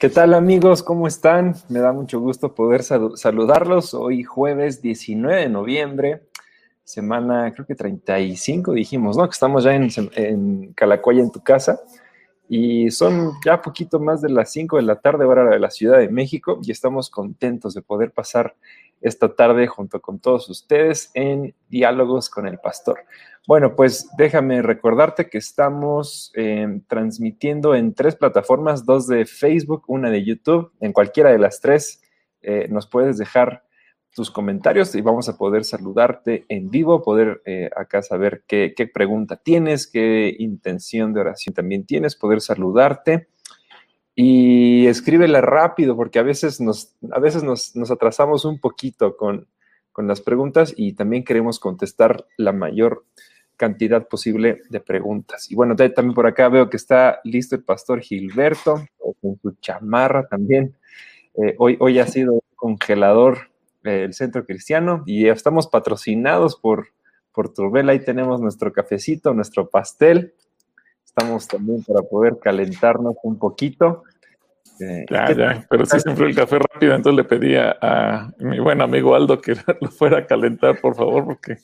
¿Qué tal amigos? ¿Cómo están? Me da mucho gusto poder saludarlos hoy jueves 19 de noviembre, semana creo que 35 dijimos, ¿no? Que estamos ya en, en Calacuaya en tu casa y son ya poquito más de las 5 de la tarde hora de la Ciudad de México y estamos contentos de poder pasar esta tarde junto con todos ustedes en Diálogos con el Pastor. Bueno, pues déjame recordarte que estamos eh, transmitiendo en tres plataformas, dos de Facebook, una de YouTube. En cualquiera de las tres eh, nos puedes dejar tus comentarios y vamos a poder saludarte en vivo, poder eh, acá saber qué, pregunta tienes, qué intención de oración también tienes, poder saludarte. Y escríbela rápido, porque a veces nos, a veces nos, nos atrasamos un poquito con, con las preguntas y también queremos contestar la mayor cantidad posible de preguntas. Y bueno, también por acá veo que está listo el pastor Gilberto, con su chamarra también. Eh, hoy, hoy ha sido congelador eh, el Centro Cristiano y estamos patrocinados por, por Turbel. Ahí tenemos nuestro cafecito, nuestro pastel. Estamos también para poder calentarnos un poquito. Eh, ya, ya, pero sí se enfrió el café rápido, entonces le pedí a, mi buen amigo Aldo que lo fuera a calentar, por favor, porque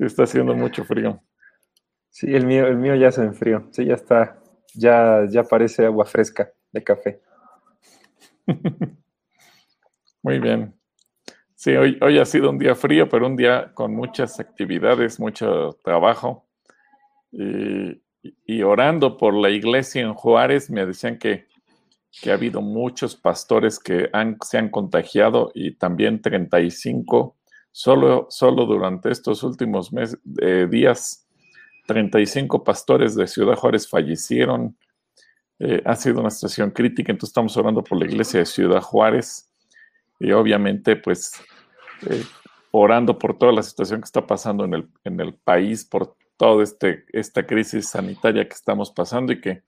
Sí, está haciendo mucho frío. Sí, el mío, el mío ya se enfrió. Sí, ya está, ya, ya parece agua fresca de café. Muy bien. Sí, hoy, hoy ha sido un día frío, pero un día con muchas actividades, mucho trabajo. Y, orando por la iglesia en Juárez, me decían que, que ha habido muchos pastores que han, se han contagiado y también 35 Solo, solo durante estos últimos meses, eh, días, 35 pastores de Ciudad Juárez fallecieron. Eh, ha sido una situación crítica, entonces estamos orando por la iglesia de Ciudad Juárez y obviamente pues eh, orando por toda la situación que está pasando en el, en el país, por toda este, esta crisis sanitaria que estamos pasando y que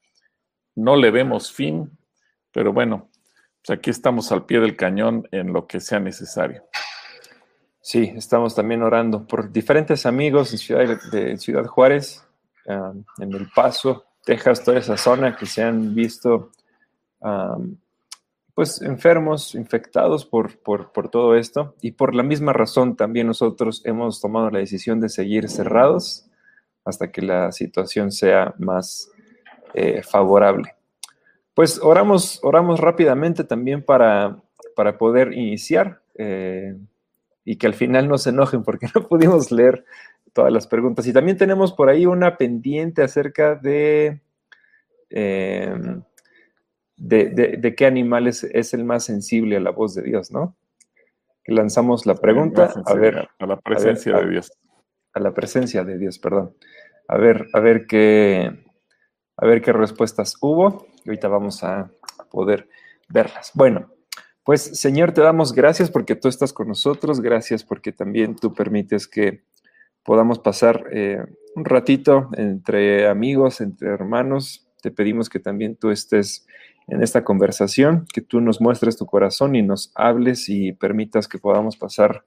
no le vemos fin, pero bueno, pues aquí estamos al pie del cañón en lo que sea necesario. Sí, estamos también orando por diferentes amigos en Ciudad, de Ciudad Juárez, en El Paso, Texas, toda esa zona que se han visto pues enfermos, infectados por, por, todo esto. Y por la misma razón también nosotros hemos tomado la decisión de seguir cerrados hasta que la situación sea más eh, favorable. Pues oramos, oramos rápidamente también para, para poder iniciar. Eh, y que al final no se enojen porque no pudimos leer todas las preguntas. Y también tenemos por ahí una pendiente acerca de, em, de, qué animal es, el más sensible a la voz de Dios, ¿no? lanzamos la pregunta, a ver. A la presencia de Dios. A la presencia de Dios, perdón. A ver, a ver qué, a ver qué respuestas hubo. Y ahorita vamos a poder verlas. Bueno, pues Señor, te damos gracias porque tú estás con nosotros, gracias porque también tú permites que podamos pasar eh, un ratito entre amigos, entre hermanos. Te pedimos que también tú estés en esta conversación, que tú nos muestres tu corazón y nos hables y permitas que podamos pasar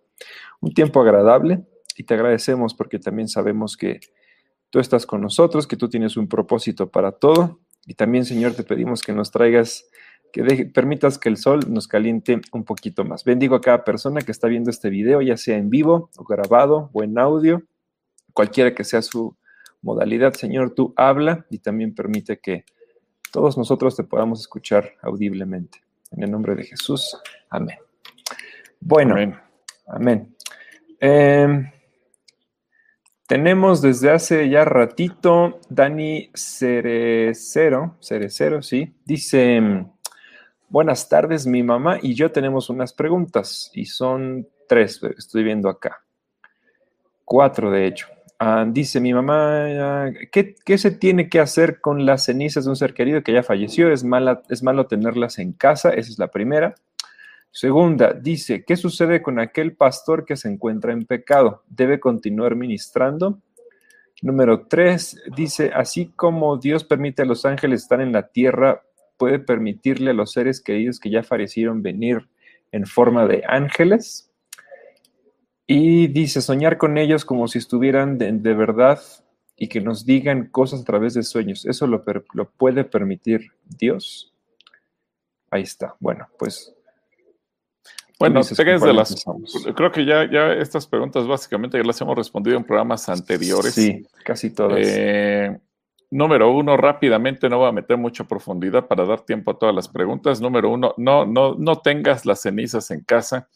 un tiempo agradable. Y te agradecemos porque también sabemos que tú estás con nosotros, que tú tienes un propósito para todo. Y también, Señor, te pedimos que nos traigas que permitas que el sol nos caliente un poquito más. Bendigo a cada persona que está viendo este video, ya sea en vivo o grabado o en audio, cualquiera que sea su modalidad. Señor, tú habla y también permite que todos nosotros te podamos escuchar audiblemente. En el nombre de Jesús. Amén. Bueno, amén. Em, tenemos desde hace ya ratito Dani Cerecero, Cerecero, sí, dice, Buenas tardes, mi mamá y yo tenemos unas preguntas y son tres, estoy viendo acá. Cuatro, de hecho. Ah, dice mi mamá, ¿qué, se tiene que hacer con las cenizas de un ser querido que ya falleció? ¿Es, mala, ¿Es malo tenerlas en casa? Esa es la primera. Segunda, dice, ¿qué sucede con aquel pastor que se encuentra en pecado? ¿Debe continuar ministrando? Número tres, dice, así como Dios permite a los ángeles estar en la tierra puede permitirle a los seres queridos que ya fallecieron venir en forma de ángeles. Y dice, soñar con ellos como si estuvieran de, verdad y que nos digan cosas a través de sueños. ¿Eso lo, lo puede permitir Dios? Ahí está. Bueno, pues. Bueno, de las. Creo que ya, ya estas preguntas básicamente ya las hemos respondido en programas anteriores. Sí, casi todas. Eh, número uno, rápidamente, no voy a meter mucha profundidad para dar tiempo a todas las preguntas. Número uno, no, no, no tengas las cenizas en casa.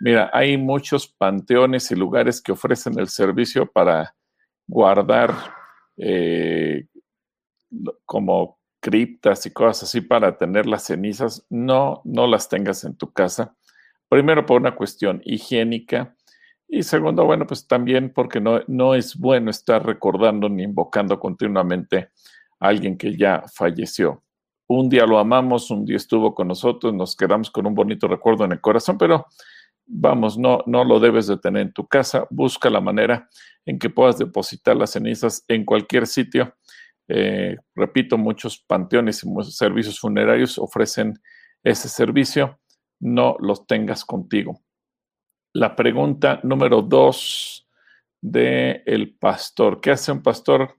Mira, hay muchos panteones y lugares que ofrecen el servicio para guardar eh, como criptas y cosas así para tener las cenizas. No, no las tengas en tu casa. Primero por una cuestión higiénica y segundo, bueno, pues también porque no, no es bueno estar recordando ni invocando continuamente a alguien que ya falleció. Un día lo amamos, un día estuvo con nosotros, nos quedamos con un bonito recuerdo en el corazón, pero vamos, no, no lo debes de tener en tu casa. Busca la manera en que puedas depositar las cenizas en cualquier sitio. Eh, repito, muchos panteones y servicios funerarios ofrecen ese servicio no los tengas contigo. La pregunta número dos de el pastor. ¿Qué hace un pastor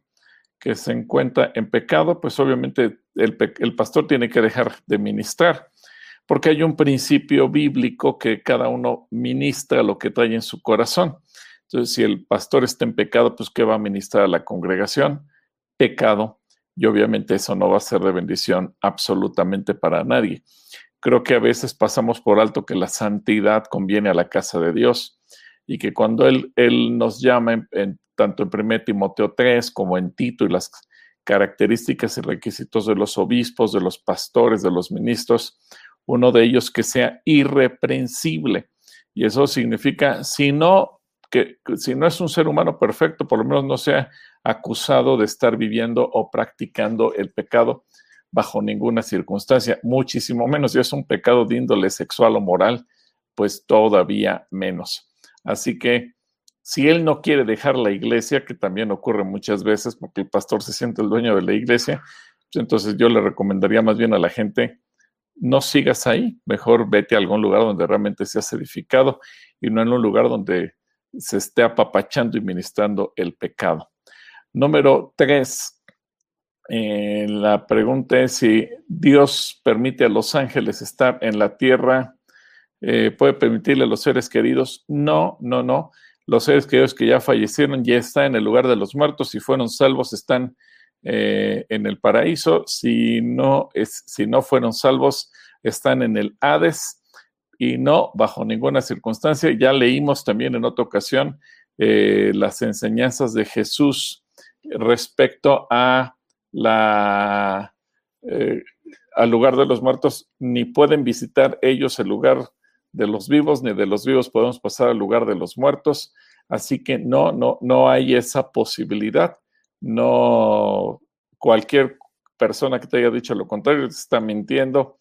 que se encuentra en pecado? Pues obviamente el, el pastor tiene que dejar de ministrar, porque hay un principio bíblico que cada uno ministra lo que trae en su corazón. Entonces, si el pastor está en pecado, pues ¿qué va a ministrar a la congregación? Pecado. Y obviamente eso no va a ser de bendición absolutamente para nadie. Creo que a veces pasamos por alto que la santidad conviene a la casa de Dios y que cuando Él, él nos llama, en, tanto en 1 Timoteo 3 como en Tito y las características y requisitos de los obispos, de los pastores, de los ministros, uno de ellos que sea irreprensible. Y eso significa, si no, que si no es un ser humano perfecto, por lo menos no sea acusado de estar viviendo o practicando el pecado bajo ninguna circunstancia, muchísimo menos. Si es un pecado de índole sexual o moral, pues todavía menos. Así que si él no quiere dejar la iglesia, que también ocurre muchas veces porque el pastor se siente el dueño de la iglesia, pues entonces yo le recomendaría más bien a la gente, no sigas ahí, mejor vete a algún lugar donde realmente seas edificado y no en un lugar donde se esté apapachando y ministrando el pecado. Número tres, eh, la pregunta es si Dios permite a los ángeles estar en la tierra, eh, puede permitirle a los seres queridos. No, no, no. Los seres queridos que ya fallecieron ya están en el lugar de los muertos. Si fueron salvos, están eh, en el paraíso. Si no, es, si no fueron salvos, están en el Hades. Y no, bajo ninguna circunstancia. Ya leímos también en otra ocasión las enseñanzas de Jesús respecto a la, eh, al lugar de los muertos, ni pueden visitar ellos el lugar de los vivos, ni de los vivos podemos pasar al lugar de los muertos. Así que no, no, no hay esa posibilidad. No, cualquier persona que te haya dicho lo contrario está mintiendo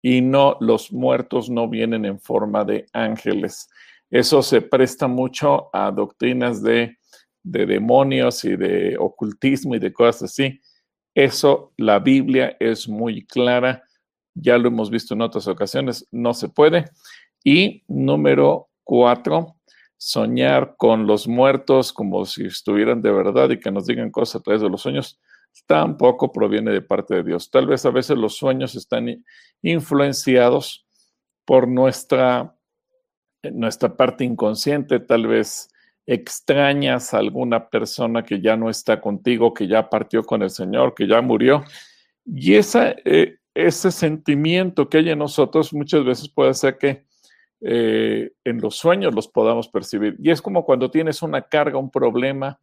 y no, los muertos no vienen en forma de ángeles. Eso se presta mucho a doctrinas de, de demonios y de ocultismo y de cosas así eso la Biblia es muy clara, ya lo hemos visto en otras ocasiones, no se puede. Y número cuatro, soñar con los muertos como si estuvieran de verdad y que nos digan cosas a través de los sueños, tampoco proviene de parte de Dios. Tal vez a veces los sueños están influenciados por nuestra, nuestra parte inconsciente, tal vez extrañas a alguna persona que ya no está contigo, que ya partió con el Señor, que ya murió. Y esa, eh, ese sentimiento que hay en nosotros muchas veces puede ser que eh, en los sueños los podamos percibir. Y es como cuando tienes una carga, un problema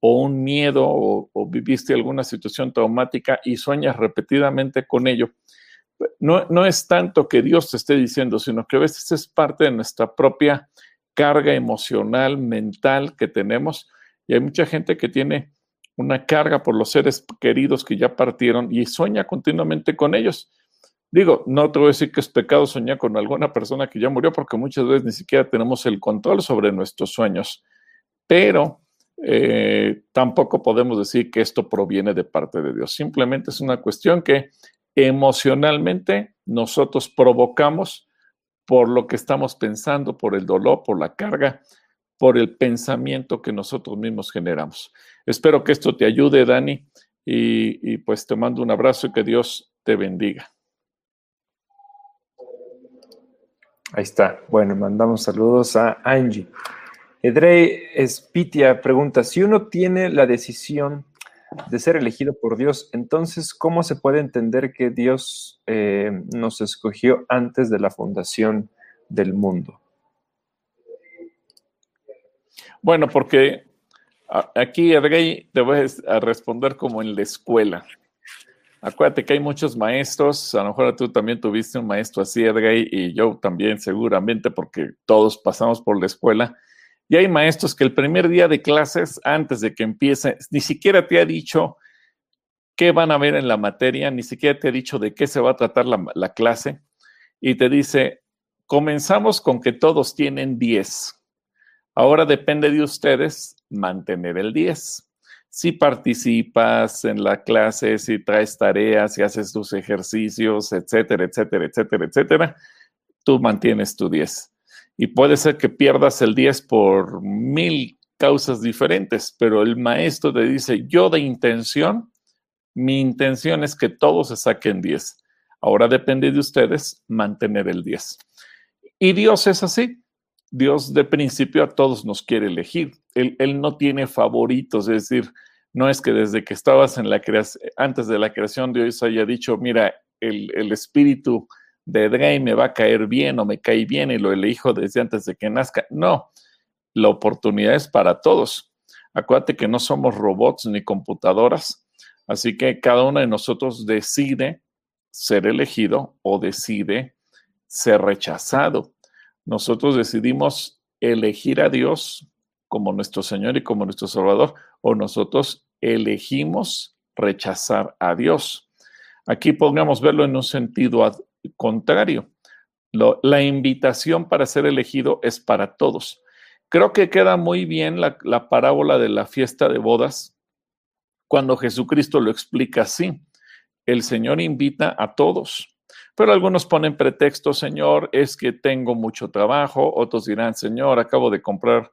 o un miedo o, o viviste alguna situación traumática y sueñas repetidamente con ello. No, no es tanto que Dios te esté diciendo, sino que a veces es parte de nuestra propia carga emocional, mental que tenemos. Y hay mucha gente que tiene una carga por los seres queridos que ya partieron y sueña continuamente con ellos. Digo, no te voy a decir que es pecado soñar con alguna persona que ya murió porque muchas veces ni siquiera tenemos el control sobre nuestros sueños, pero eh, tampoco podemos decir que esto proviene de parte de Dios. Simplemente es una cuestión que emocionalmente nosotros provocamos por lo que estamos pensando, por el dolor, por la carga, por el pensamiento que nosotros mismos generamos. Espero que esto te ayude, Dani, y, pues te mando un abrazo y que Dios te bendiga. Ahí está. Bueno, mandamos saludos a Angie. Edrey Espitia pregunta, si uno tiene la decisión de ser elegido por Dios, entonces, ¿cómo se puede entender que Dios eh, nos escogió antes de la fundación del mundo? Bueno, porque aquí, Edrey, te voy a responder como en la escuela. Acuérdate que hay muchos maestros, a lo mejor tú también tuviste un maestro así, Edgay, y yo también seguramente, porque todos pasamos por la escuela. Y hay maestros que el primer día de clases, antes de que empiece, ni siquiera te ha dicho qué van a ver en la materia, ni siquiera te ha dicho de qué se va a tratar la, la clase, y te dice, comenzamos con que todos tienen 10. Ahora depende de ustedes mantener el 10 si participas en la clase, si traes tareas, si haces tus ejercicios, etcétera, etcétera, etcétera, etcétera, tú mantienes tu 10. Y puede ser que pierdas el 10 por mil causas diferentes, pero el maestro te dice, yo de intención, mi intención es que todos se saquen 10. Ahora depende de ustedes mantener el 10. Y Dios es así. Dios de principio a todos nos quiere elegir. Él, no tiene favoritos, es decir, no es que desde que estabas en la creación, antes de la creación Dios haya dicho, mira, el, espíritu de Drey me va a caer bien o me cae bien y lo elijo desde antes de que nazca. No, la oportunidad es para todos. Acuérdate que no somos robots ni computadoras, así que cada uno de nosotros decide ser elegido o decide ser rechazado nosotros decidimos elegir a Dios como nuestro Señor y como nuestro Salvador, o nosotros elegimos rechazar a Dios. Aquí podríamos verlo en un sentido contrario. la invitación para ser elegido es para todos. Creo que queda muy bien la, la parábola de la fiesta de bodas cuando Jesucristo lo explica así. El Señor invita a todos. Pero algunos ponen pretexto, Señor, es que tengo mucho trabajo, otros dirán, Señor, acabo de comprar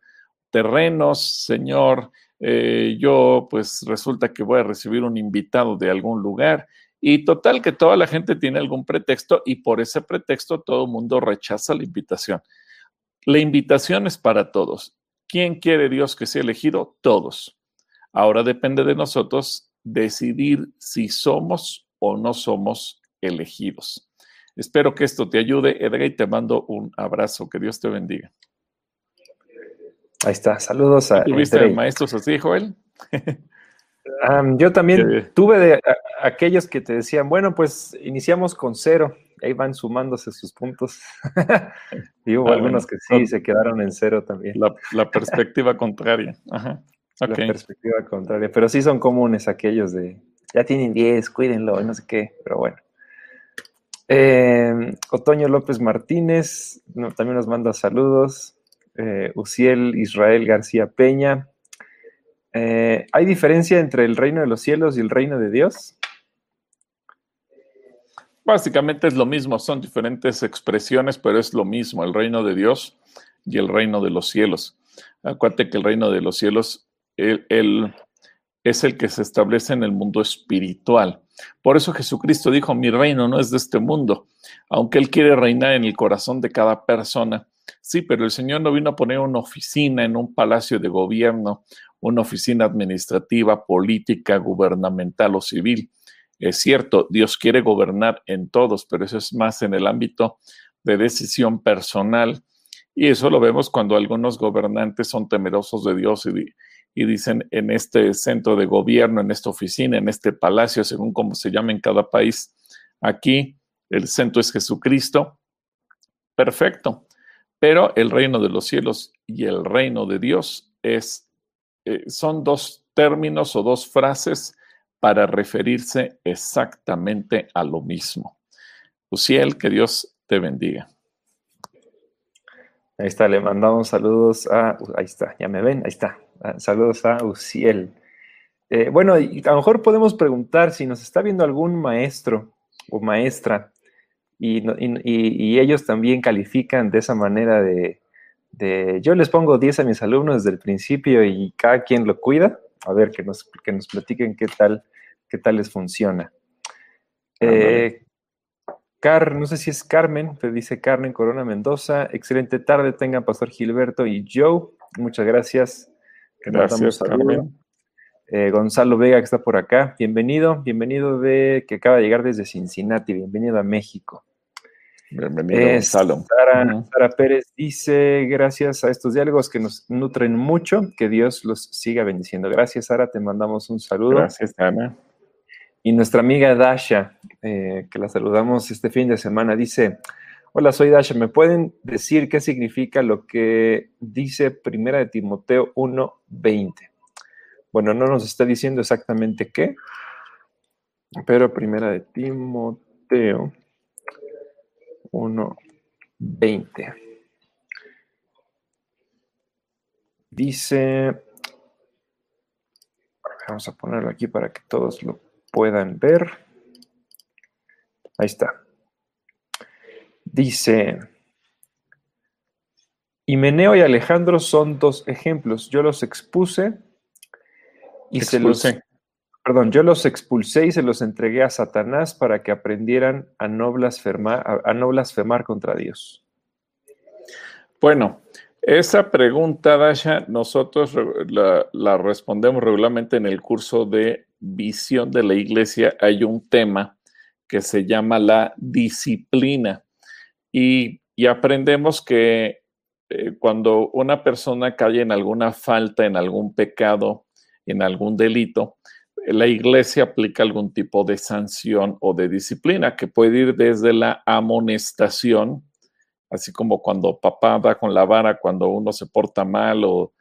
terrenos, Señor, eh, yo pues resulta que voy a recibir un invitado de algún lugar. Y total que toda la gente tiene algún pretexto y por ese pretexto todo el mundo rechaza la invitación. La invitación es para todos. ¿Quién quiere Dios que sea elegido? Todos. Ahora depende de nosotros decidir si somos o no somos elegidos. Espero que esto te ayude, Edgar, y te mando un abrazo. Que Dios te bendiga. Ahí está. Saludos a. ¿Tuviste maestros así, Joel? yo también tuve de aquellos que te decían, bueno, pues iniciamos con cero, ahí van sumándose sus puntos. y hubo ah, algunos que sí se quedaron en cero también. La, perspectiva contraria. Ajá. La perspectiva contraria, pero sí son comunes aquellos de, ya tienen 10, cuídenlo, no sé qué, pero bueno. Eh, Otoño López Martínez también nos manda saludos. Eh, Uciel Israel García Peña. Eh, ¿Hay diferencia entre el reino de los cielos y el reino de Dios? Básicamente es lo mismo, son diferentes expresiones, pero es lo mismo, el reino de Dios y el reino de los cielos. Acuérdate que el reino de los cielos es el que se establece en el mundo espiritual. Por eso Jesucristo dijo, mi reino no es de este mundo, aunque Él quiere reinar en el corazón de cada persona. Sí, pero el Señor no vino a poner una oficina en un palacio de gobierno, una oficina administrativa, política, gubernamental o civil. Es cierto, Dios quiere gobernar en todos, pero eso es más en el ámbito de decisión personal. Y eso lo vemos cuando algunos gobernantes son temerosos de Dios y, y dicen en este centro de gobierno, en esta oficina, en este palacio, según como se llame en cada país, aquí el centro es Jesucristo. Perfecto. Pero el reino de los cielos y el reino de Dios es, eh, son dos términos o dos frases para referirse exactamente a lo mismo. Uciel, que Dios te bendiga. Ahí está, le mandamos saludos a. Ahí está, ya me ven, ahí está. Ah, saludos a Uciel. Eh, bueno, a lo mejor podemos preguntar si nos está viendo algún maestro o maestra y, ellos también califican de esa manera de, yo les pongo 10 a mis alumnos desde el principio y cada quien lo cuida. A ver, que nos, que nos platiquen qué tal, qué tal les funciona. Eh, Car, no sé si es Carmen, te dice Carmen Corona Mendoza. Excelente tarde, tengan Pastor Gilberto y Joe. Muchas gracias. Gracias, Carmen. Eh, Gonzalo Vega, que está por acá. Bienvenido, bienvenido de que acaba de llegar desde Cincinnati. Bienvenido a México. Bienvenido, Gonzalo. Sara, Pérez dice: Gracias a estos diálogos que nos nutren mucho, que Dios los siga bendiciendo. Gracias, Sara, te mandamos un saludo. Gracias, Ana. Y nuestra amiga Dasha, eh, que la saludamos este fin de semana, dice: Hola, soy Dasha. ¿Me pueden decir qué significa lo que dice Primera de Timoteo 1:20? Bueno, no nos está diciendo exactamente qué, pero primera de Timoteo 1.20. Dice, vamos a ponerlo aquí para que todos lo puedan ver. Ahí está. Dice, Himeneo y Alejandro son dos ejemplos. Yo los expuse y se los, perdón, yo los expulsé y se los entregué a Satanás para que aprendieran a no blasfemar, contra Dios. Bueno, esa pregunta, Dasha, nosotros la, respondemos regularmente en el curso de visión de la iglesia. Hay un tema que se llama la disciplina y, y aprendemos que eh, cuando una persona cae en alguna falta, en algún pecado, en algún delito, la iglesia aplica algún tipo de sanción o de disciplina que puede ir desde la amonestación, así como cuando papá da con la vara cuando uno se porta mal o,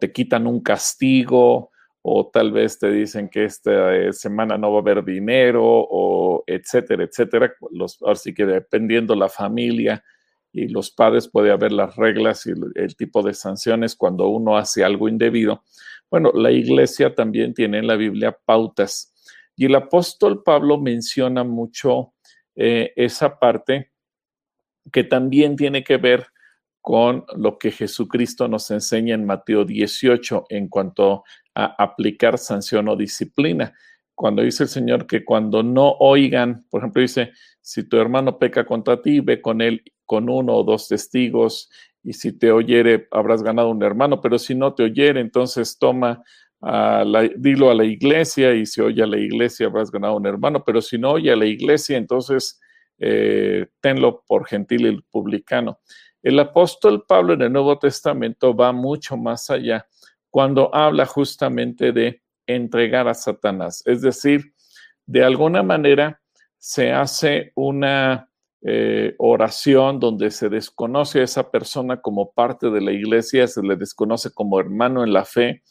te quitan un castigo o tal vez te dicen que esta eh, semana no va a haber dinero o etcétera, etcétera. Los, así que dependiendo la familia y los padres puede haber las reglas y el tipo de sanciones cuando uno hace algo indebido. Bueno, la iglesia también tiene en la Biblia pautas y el apóstol Pablo menciona mucho eh, esa parte que también tiene que ver con lo que Jesucristo nos enseña en Mateo 18 en cuanto a aplicar sanción o disciplina. Cuando dice el Señor que cuando no oigan, por ejemplo, dice, si tu hermano peca contra ti, ve con él con uno o dos testigos y si te oyere habrás ganado un hermano, pero si no te oyere, entonces toma, a la, dilo a la iglesia y si oye a la iglesia habrás ganado un hermano, pero si no oye a la iglesia, entonces eh, tenlo por gentil y publicano. El apóstol Pablo en el Nuevo Testamento va mucho más allá cuando habla justamente de entregar a Satanás, es decir, de alguna manera se hace una eh, oración donde se desconoce a esa persona como parte de la iglesia, se le desconoce como hermano en la fe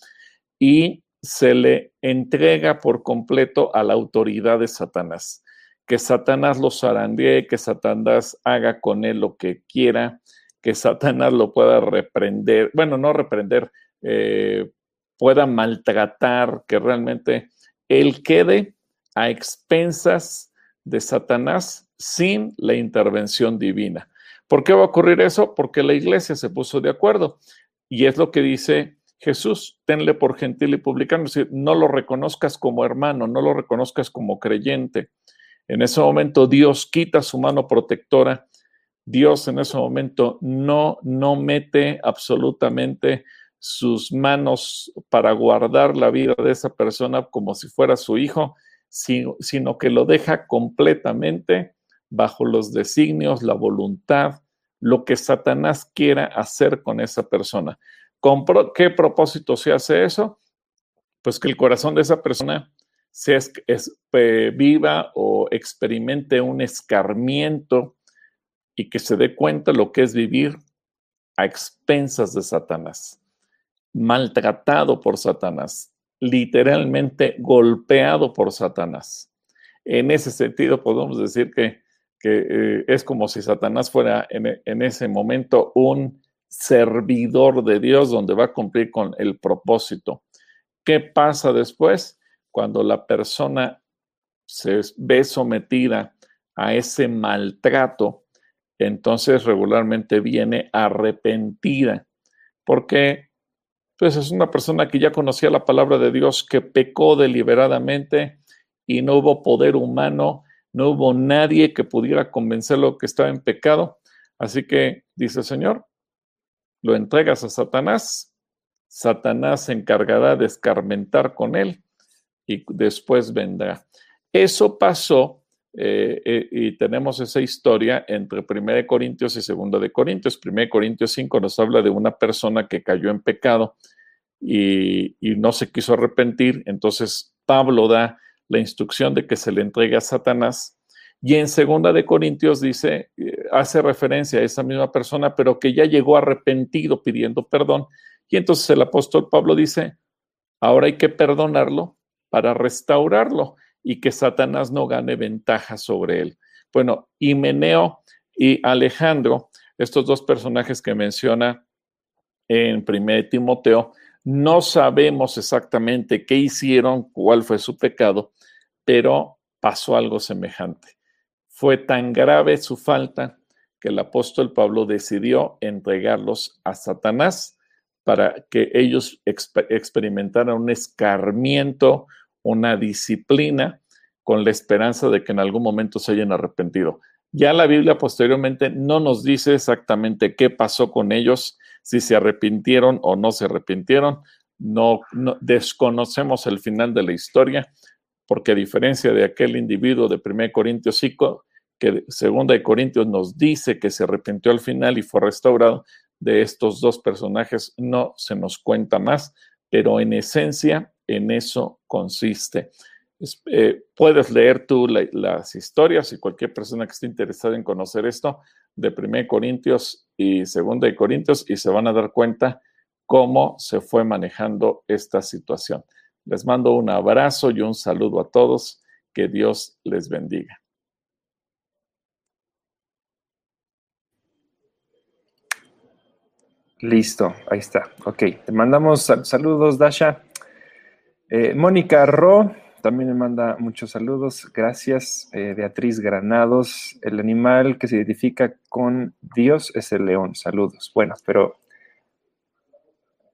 y se le entrega por completo a la autoridad de Satanás. Que Satanás lo zarandee, que Satanás haga con él lo que quiera, que Satanás lo pueda reprender, bueno, no reprender, eh, pueda maltratar, que realmente él quede a expensas de Satanás sin la intervención divina. ¿Por qué va a ocurrir eso? Porque la iglesia se puso de acuerdo. Y es lo que dice Jesús, tenle por gentil y publicano, es decir, no lo reconozcas como hermano, no lo reconozcas como creyente. En ese momento Dios quita su mano protectora. Dios en ese momento no, no mete absolutamente sus manos para guardar la vida de esa persona como si fuera su hijo, sino, sino que lo deja completamente bajo los designios, la voluntad, lo que Satanás quiera hacer con esa persona. ¿Con qué propósito se hace eso? Pues que el corazón de esa persona se viva o experimente un escarmiento y que se dé cuenta lo que es vivir a expensas de Satanás, maltratado por Satanás, literalmente golpeado por Satanás. En ese sentido podemos decir que que eh, es como si Satanás fuera en, ese momento un servidor de Dios donde va a cumplir con el propósito. ¿Qué pasa después? Cuando la persona se ve sometida a ese maltrato, entonces regularmente viene arrepentida, porque pues es una persona que ya conocía la palabra de Dios, que pecó deliberadamente y no hubo poder humano no hubo nadie que pudiera convencerlo que estaba en pecado. Así que dice el Señor, lo entregas a Satanás, Satanás se encargará de escarmentar con él y después vendrá. Eso pasó eh, eh, y tenemos esa historia entre 1 Corintios y 2 de Corintios. 1 Corintios 5 nos habla de una persona que cayó en pecado y, y no se quiso arrepentir. Entonces Pablo da la instrucción de que se le entregue a Satanás. Y en 2 de Corintios dice, eh, hace referencia a esa misma persona, pero que ya llegó arrepentido pidiendo perdón. Y entonces el apóstol Pablo dice, ahora hay que perdonarlo para restaurarlo y que Satanás no gane ventaja sobre él. Bueno, Himeneo y Alejandro, estos dos personajes que menciona en 1 Timoteo, no sabemos exactamente qué hicieron, cuál fue su pecado, pero pasó algo semejante. Fue tan grave su falta que el apóstol Pablo decidió entregarlos a Satanás para que ellos experimentaran un escarmiento, una disciplina con la esperanza de que en algún momento se hayan arrepentido. Ya la Biblia posteriormente no nos dice exactamente qué pasó con ellos, si se arrepintieron o no se arrepintieron. No, desconocemos el final de la historia, porque a diferencia de aquel individuo de 1 Corintios 5, que 2 de Corintios nos dice que se arrepintió al final y fue restaurado, de estos dos personajes no se nos cuenta más, pero en esencia en eso consiste. Eh, puedes leer tú las historias y cualquier persona que esté interesada en conocer esto de 1 Corintios y 2 de Corintios y se van a dar cuenta cómo se fue manejando esta situación. Les mando un abrazo y un saludo a todos. Que Dios les bendiga. Listo, ahí está. Ok, te mandamos saludos, Dasha. Eh, Mónica Ro también me manda muchos saludos. Gracias, eh, Beatriz Granados. El animal que se identifica con Dios es el león. Saludos. Bueno, pero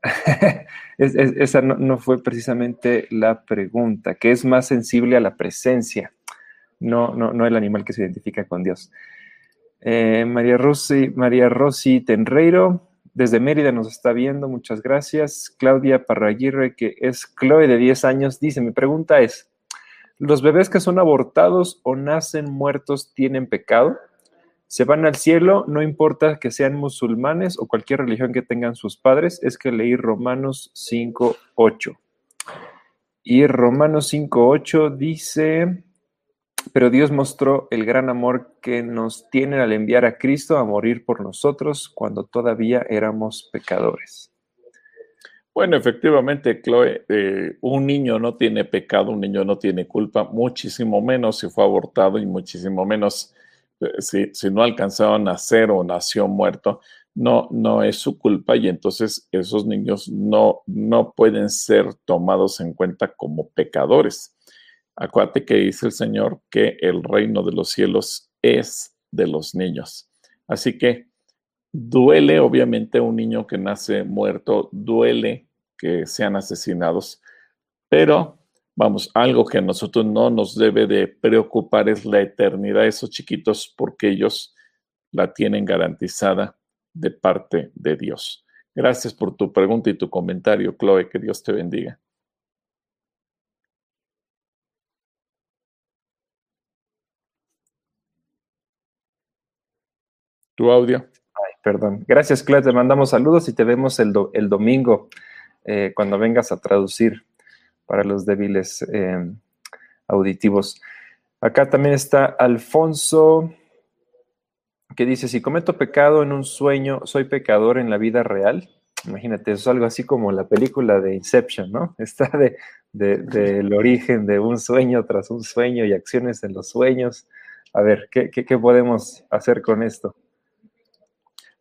esa no, fue precisamente la pregunta, que es más sensible a la presencia, no, no, no el animal que se identifica con Dios. Eh, María Rossi, María Rossi Tenreiro, desde Mérida nos está viendo, muchas gracias. Claudia Parraguirre, que es Chloe de 10 años, dice, mi pregunta es, ¿los bebés que son abortados o nacen muertos tienen pecado? ¿Se van al cielo? No importa que sean musulmanes o cualquier religión que tengan sus padres, es que leí Romanos 5.8. Y Romanos 5.8 dice, pero Dios mostró el gran amor que nos tiene al enviar a Cristo a morir por nosotros cuando todavía éramos pecadores. Bueno, efectivamente, Chloe, eh, un niño no tiene pecado, un niño no tiene culpa, muchísimo menos si fue abortado y muchísimo menos si, si, no alcanzaba a nacer o nació muerto. No, no es su culpa y entonces esos niños no, no pueden ser tomados en cuenta como pecadores. Acuérdate que dice el Señor que el reino de los cielos es de los niños. Así que duele obviamente un niño que nace muerto, duele que sean asesinados, pero vamos, algo que a nosotros no nos debe de preocupar es la eternidad de esos chiquitos porque ellos la tienen garantizada de parte de Dios. Gracias por tu pregunta y tu comentario, Chloe, que Dios te bendiga. Tu audio. Ay, perdón. Gracias, Claire. Te mandamos saludos y te vemos el, el domingo eh, cuando vengas a traducir para los débiles eh, auditivos. Acá también está Alfonso, que dice, si cometo pecado en un sueño, ¿soy pecador en la vida real? Imagínate, eso es algo así como la película de Inception, ¿no? Está de, del origen de un sueño tras un sueño y acciones en los sueños. A ver, ¿qué, qué podemos hacer con esto?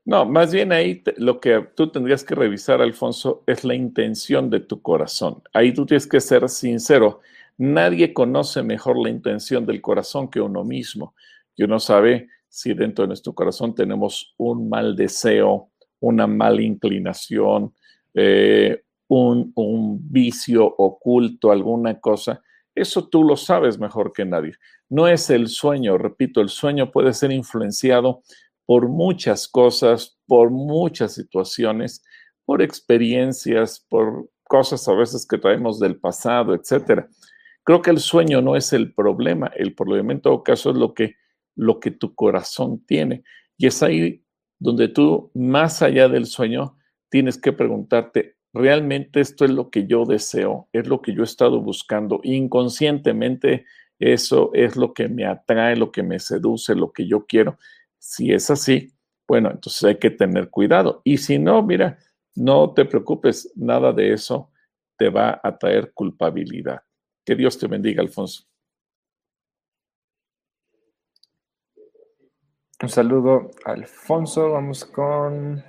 No, más bien ahí lo que tú tendrías que revisar, Alfonso, es la intención de tu corazón. Ahí tú tienes que ser sincero. Nadie conoce mejor la intención del corazón que uno mismo. Y uno sabe si dentro de nuestro corazón tenemos un mal deseo, una mala inclinación, eh, un, un vicio oculto, alguna cosa Eso tú lo sabes mejor que nadie. No es el sueño, repito, el sueño puede ser influenciado por muchas cosas, por muchas situaciones, por experiencias, por cosas a veces que traemos del pasado, etcétera. Creo que el sueño no es el problema, el problema en todo caso es lo que, lo que tu corazón tiene. Y es ahí donde tú, más allá del sueño, tienes que preguntarte, ¿realmente esto es lo que yo deseo? ¿Es lo que yo he estado buscando? Inconscientemente, eso es lo que me atrae, lo que me seduce, lo que yo quiero. Si es así, bueno, entonces hay que tener cuidado. Y si no, mira, no te preocupes, nada de eso te va a traer culpabilidad. Que Dios te bendiga, Alfonso. Un saludo, Alfonso. Vamos con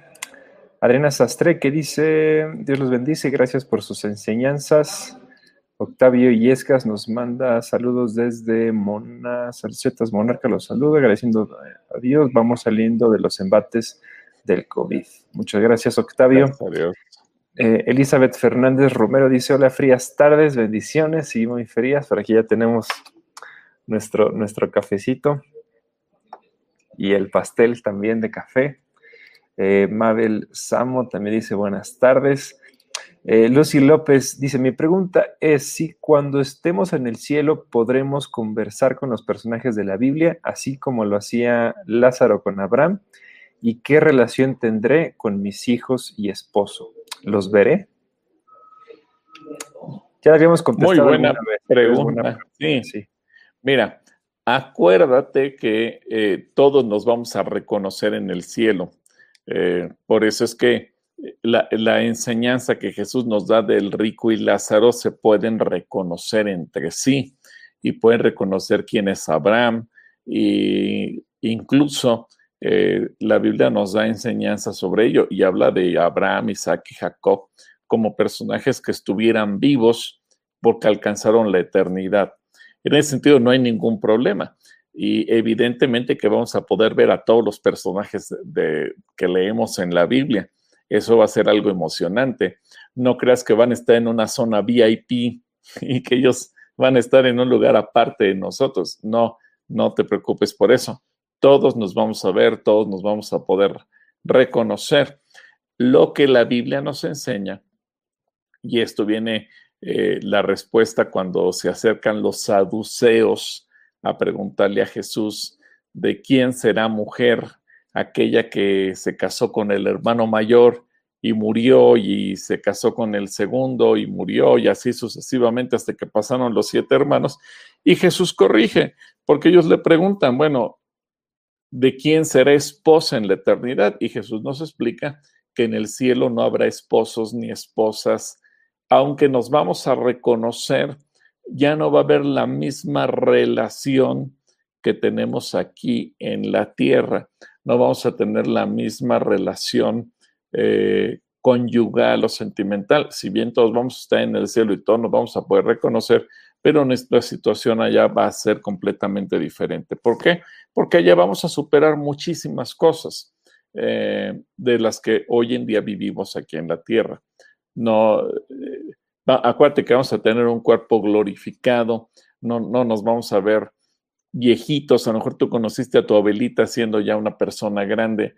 Adriana Sastre, que dice, Dios los bendice, gracias por sus enseñanzas. Octavio Yescas nos manda saludos desde Mona, Salcetas Monarca, los saludo, agradeciendo a Dios. Vamos saliendo de los embates del COVID. Muchas gracias, Octavio. Gracias eh, Elizabeth Fernández Romero dice: Hola, frías tardes, bendiciones y muy frías. Por aquí ya tenemos nuestro, nuestro cafecito y el pastel también de café. Eh, Mabel Samo también dice: Buenas tardes. Eh, Lucy López dice: Mi pregunta es si cuando estemos en el cielo podremos conversar con los personajes de la Biblia, así como lo hacía Lázaro con Abraham ¿Y qué relación tendré con mis hijos y esposo? ¿Los veré? Ya habíamos contestado. Muy buena pregunta. Sí. sí. Mira, acuérdate que eh, todos nos vamos a reconocer en el cielo. Eh, por eso es que la, enseñanza que Jesús nos da del rico y Lázaro se pueden reconocer entre sí y pueden reconocer quién es Abraham e incluso eh, la Biblia nos da enseñanza sobre ello y habla de Abraham, Isaac y Jacob como personajes que estuvieran vivos porque alcanzaron la eternidad. En ese sentido no hay ningún problema. Y evidentemente que vamos a poder ver a todos los personajes que leemos en la Biblia. Eso va a ser algo emocionante. No creas que van a estar en una zona VIP y que ellos van a estar en un lugar aparte de nosotros. No, no te preocupes por eso todos nos vamos a ver, todos nos vamos a poder reconocer lo que la Biblia nos enseña. Y esto viene eh, la respuesta cuando se acercan los saduceos a preguntarle a Jesús de quién será mujer aquella que se casó con el hermano mayor y murió y se casó con el segundo y murió y así sucesivamente hasta que pasaron los siete hermanos. Y Jesús corrige, porque ellos le preguntan, bueno, de quién será esposa en la eternidad. Y Jesús nos explica que en el cielo no habrá esposos ni esposas, aunque nos vamos a reconocer, ya no va a haber la misma relación que tenemos aquí en la tierra. No vamos a tener la misma relación eh, conyugal o sentimental. Si bien todos vamos a estar en el cielo y todos nos vamos a poder reconocer, pero nuestra situación allá va a ser completamente diferente. ¿Por qué? Porque allá vamos a superar muchísimas cosas eh, de las que hoy en día vivimos aquí en la tierra. No, eh, acuérdate que vamos a tener un cuerpo glorificado, no, no nos vamos a ver viejitos, a lo mejor tú conociste a tu abuelita siendo ya una persona grande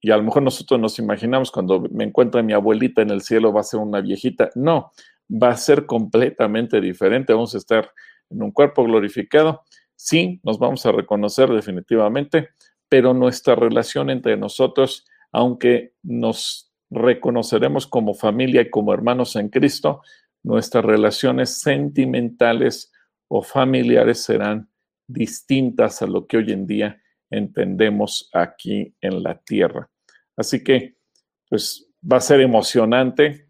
y a lo mejor nosotros nos imaginamos cuando me encuentre mi abuelita en el cielo va a ser una viejita. No, va a ser completamente diferente. Vamos a estar en un cuerpo glorificado. Sí, nos vamos a reconocer definitivamente, pero nuestra relación entre nosotros, aunque nos reconoceremos como familia y como hermanos en Cristo, nuestras relaciones sentimentales o familiares serán distintas a lo que hoy en día entendemos aquí en la tierra. Así que, pues va a ser emocionante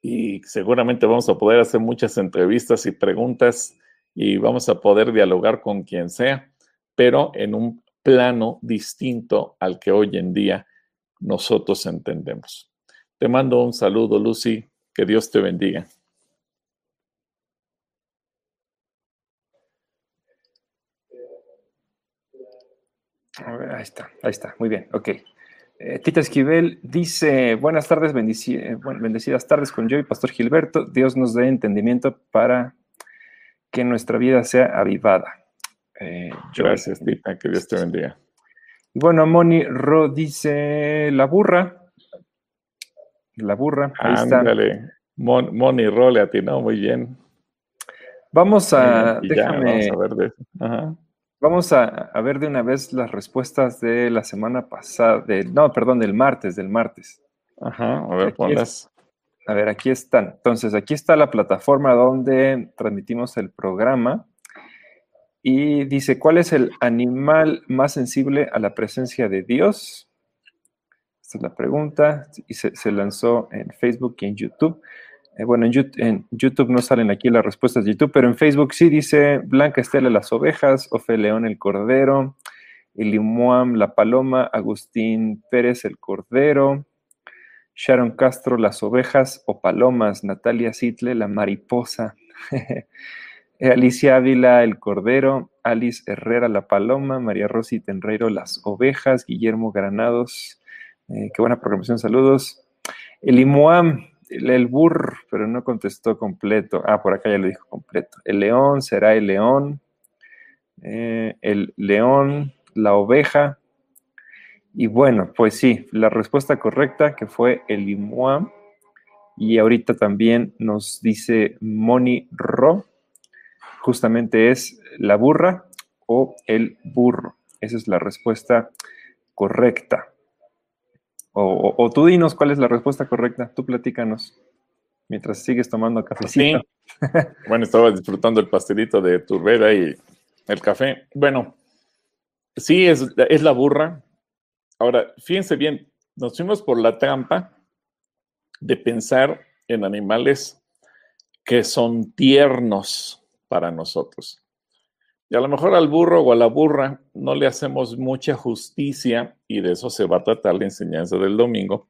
y seguramente vamos a poder hacer muchas entrevistas y preguntas y vamos a poder dialogar con quien sea, pero en un plano distinto al que hoy en día nosotros entendemos. Te mando un saludo, Lucy. Que Dios te bendiga. Ahí está, ahí está, muy bien, ok. Eh, Tita Esquivel dice, buenas tardes, eh, bendecidas tardes con yo y Pastor Gilberto. Dios nos dé entendimiento para que nuestra vida sea avivada. Eh, Gracias, Tita, que Dios te bendiga. Y bueno, Moni Ro dice la burra. La burra, ahí Ándale. está. Moni Ro le atinó muy bien. Vamos a, déjame, vamos a ver de eso. Vamos a, ver de una vez las respuestas de la semana pasada, de, no, perdón, del martes, del martes. Ajá, a ver, ponlas. a ver, aquí están. Entonces, aquí está la plataforma donde transmitimos el programa. Y dice, ¿cuál es el animal más sensible a la presencia de Dios? Esta es la pregunta. Y se, se lanzó en Facebook y en YouTube. Eh, bueno, en YouTube, no salen aquí las respuestas de YouTube, pero en Facebook sí dice Blanca Estela las ovejas, Ofe León el cordero, Elimuam la paloma, Agustín Pérez el cordero, Sharon Castro las ovejas o palomas, Natalia Sitle la mariposa, Alicia Ávila el cordero, Alice Herrera la paloma, María Rosy Tenreiro las ovejas, Guillermo Granados, eh, qué buena programación, saludos. Elimuam, el burr, pero no contestó completo. Ah, por acá ya lo dijo completo. El león será el león. Eh, el león, la oveja. Y bueno, pues sí, la respuesta correcta que fue el imoam. Y ahorita también nos dice Moni Ro, justamente es la burra o el burro. Esa es la respuesta correcta. O, tú dinos cuál es la respuesta correcta, tú platícanos, mientras sigues tomando cafecito. bueno, estaba disfrutando el pastelito de turbera y el café. Bueno, sí, es, es la burra. Ahora, fíjense bien, nos fuimos por la trampa de pensar en animales que son tiernos para nosotros. Y a lo mejor al burro o a la burra no le hacemos mucha justicia y de eso se va a tratar la enseñanza del domingo,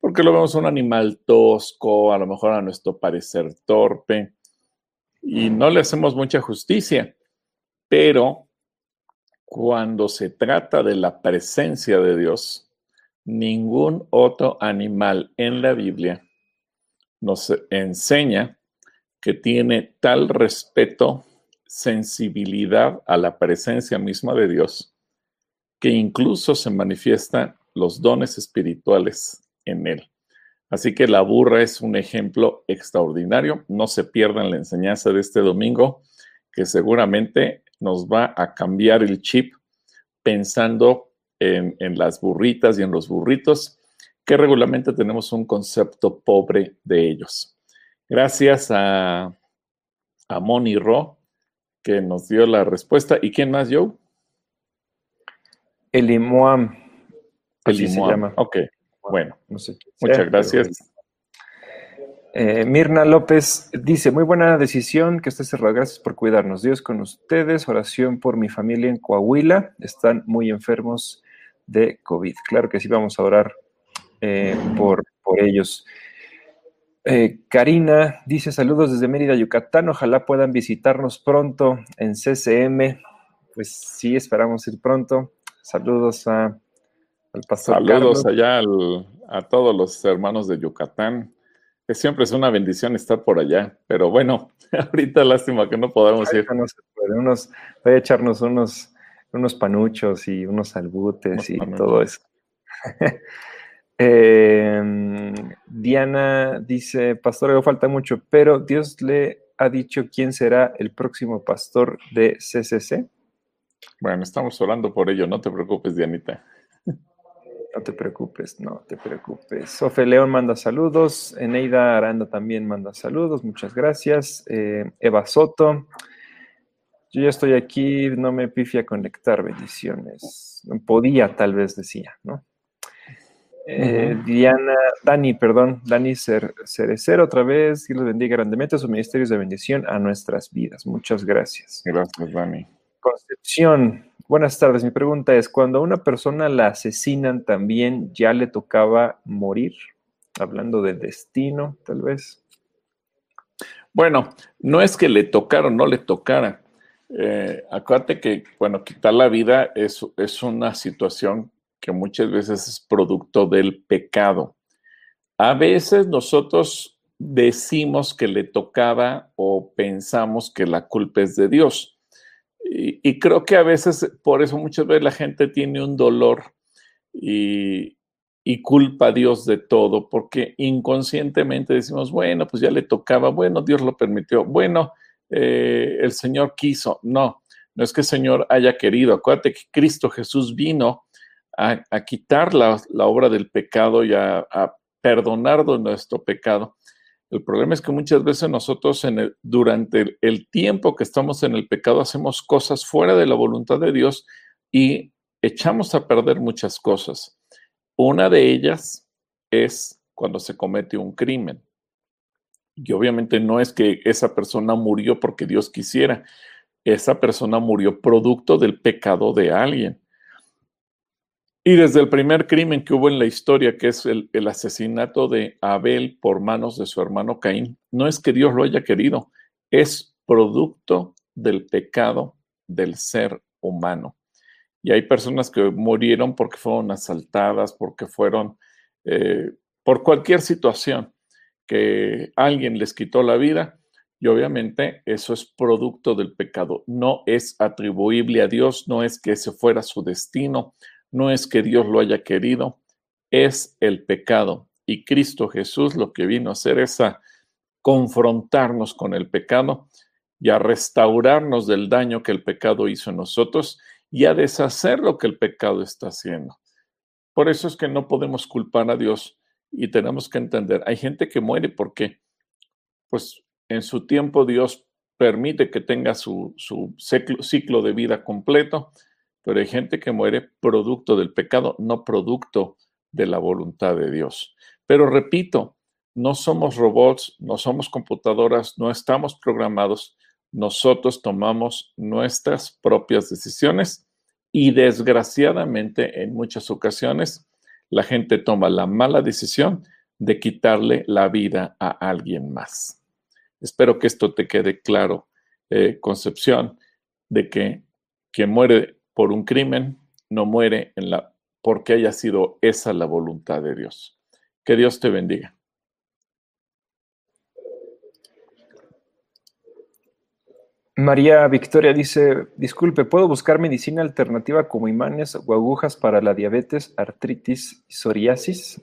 porque lo vemos un animal tosco, a lo mejor a nuestro parecer torpe, y no le hacemos mucha justicia. Pero cuando se trata de la presencia de Dios, ningún otro animal en la Biblia nos enseña que tiene tal respeto sensibilidad a la presencia misma de Dios, que incluso se manifiestan los dones espirituales en él. Así que la burra es un ejemplo extraordinario. No se pierdan la enseñanza de este domingo, que seguramente nos va a cambiar el chip pensando en, las burritas y en los burritos, que regularmente tenemos un concepto pobre de ellos. Gracias a, a Moni Ro que nos dio la respuesta. ¿Y quién más, Joe? Elimoam. Elimoam. Ok, bueno. Muchas gracias. Eh, Mirna López dice, muy buena decisión que esté cerrado. Gracias por cuidarnos. Dios con ustedes. Oración por mi familia en Coahuila. Están muy enfermos de COVID. Claro que sí, vamos a orar eh, por, por ellos. Eh, Karina dice saludos desde Mérida, Yucatán. Ojalá puedan visitarnos pronto en CCM. Pues sí, esperamos ir pronto. Saludos a, al pastor. Saludos allá a todos los hermanos de Yucatán. Que siempre es una bendición estar por allá. Pero bueno, ahorita lástima que no podamos ir. No Unos, voy a echarnos unos, unos panuchos y unos albutes y todo eso. Em, Diana dice, pastor, falta mucho, pero Dios le ha dicho quién será el próximo pastor de CCC. Bueno, estamos orando por ello, no te preocupes, Dianita. No te preocupes, no te preocupes. Sofe León manda saludos, Eneida Aranda también manda saludos, muchas gracias. Eh, Eva Soto, yo ya estoy aquí, no me pifia conectar, bendiciones. Podía, tal vez decía, ¿no? Eh, Diana, Dani, perdón, Dani Cerecero otra vez, Dios los bendiga grandemente, sus ministerios de bendición a nuestras vidas. Muchas gracias. Gracias, Dani. Concepción, buenas tardes. Mi pregunta es, cuando a una persona la asesinan, ¿también ya le tocaba morir? Hablando de destino, tal vez. Bueno, no es que le tocara o no le tocara. Eh, acuérdate que, bueno, quitar la vida es, es una situación que muchas veces es producto del pecado. A veces nosotros decimos que le tocaba o pensamos que la culpa es de Dios. Y, creo que a veces, por eso muchas veces la gente tiene un dolor y, culpa a Dios de todo, porque inconscientemente decimos, bueno, pues ya le tocaba, bueno, Dios lo permitió, bueno, eh, el Señor quiso. No, no es que el Señor haya querido. Acuérdate que Cristo Jesús vino a, quitar la, obra del pecado y a, perdonar nuestro pecado. El problema es que muchas veces nosotros durante el, tiempo que estamos en el pecado hacemos cosas fuera de la voluntad de Dios y echamos a perder muchas cosas. Una de ellas es cuando se comete un crimen. Y obviamente no es que esa persona murió porque Dios quisiera. Esa persona murió producto del pecado de alguien. Y desde el primer crimen que hubo en la historia, que es el, asesinato de Abel por manos de su hermano Caín, no es que Dios lo haya querido, es producto del pecado del ser humano. Y hay personas que murieron porque fueron asaltadas, porque fueron, eh, por cualquier situación, que alguien les quitó la vida. Y obviamente eso es producto del pecado, no es atribuible a Dios, no es que ese fuera su destino, no es que Dios lo haya querido, es el pecado. Y Cristo Jesús lo que vino a hacer es a confrontarnos con el pecado y a restaurarnos del daño que el pecado hizo en nosotros y a deshacer lo que el pecado está haciendo. Por eso es que no podemos culpar a Dios y tenemos que entender, hay gente que muere porque, pues en su tiempo Dios permite que tenga su, su ciclo de vida completo pero hay gente que muere producto del pecado, no producto de la voluntad de Dios. Pero repito, no somos robots, no somos computadoras, no estamos programados. Nosotros tomamos nuestras propias decisiones y desgraciadamente en muchas ocasiones la gente toma la mala decisión de quitarle la vida a alguien más. Espero que esto te quede claro, eh, Concepción, de que quien muere por un crimen, no muere en la, porque haya sido esa la voluntad de Dios. Que Dios te bendiga. María Victoria dice, disculpe, ¿puedo buscar medicina alternativa como imanes o agujas para la diabetes, artritis y psoriasis?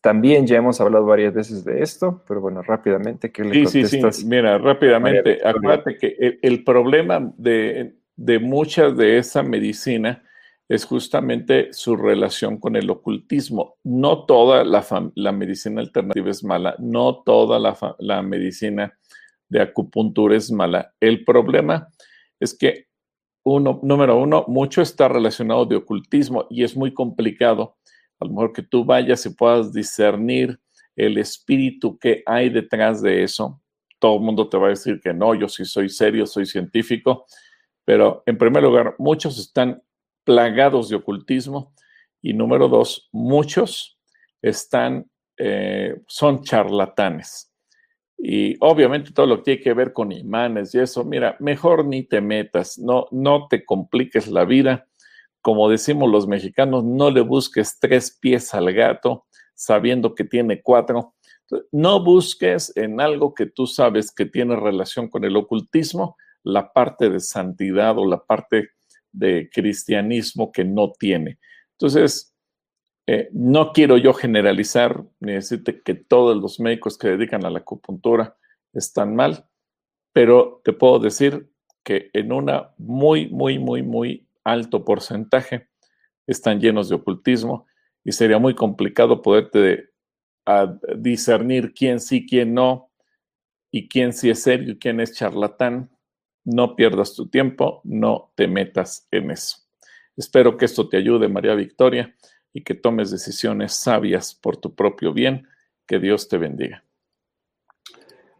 También ya hemos hablado varias veces de esto, pero bueno, rápidamente, ¿qué le sí, Sí, sí, mira, rápidamente, acuérdate que el problema de, de mucha de esa medicina es justamente su relación con el ocultismo. No toda la, medicina alternativa es mala, no toda la, medicina de acupuntura es mala. El problema es que, uno, número uno, mucho está relacionado de ocultismo y es muy complicado. A lo mejor que tú vayas y puedas discernir el espíritu que hay detrás de eso. Todo el mundo te va a decir que no, yo sí soy serio, soy científico pero en primer lugar, muchos están plagados de ocultismo y número dos, muchos están, eh, son charlatanes. Y obviamente todo lo que tiene que ver con imanes y eso, mira, mejor ni te metas, no, no te compliques la vida. Como decimos los mexicanos, no le busques tres pies al gato sabiendo que tiene cuatro. No busques en algo que tú sabes que tiene relación con el ocultismo, la parte de santidad o la parte de cristianismo que no tiene. Entonces, eh, no quiero yo generalizar ni decirte que todos los médicos que dedican a la acupuntura están mal, pero te puedo decir que en una muy, muy, muy, muy alto porcentaje están llenos de ocultismo y sería muy complicado poderte discernir quién sí, quién no, y quién sí es serio y quién es charlatán no pierdas tu tiempo, no te metas en eso. Espero que esto te ayude, María Victoria, y que tomes decisiones sabias por tu propio bien. Que Dios te bendiga.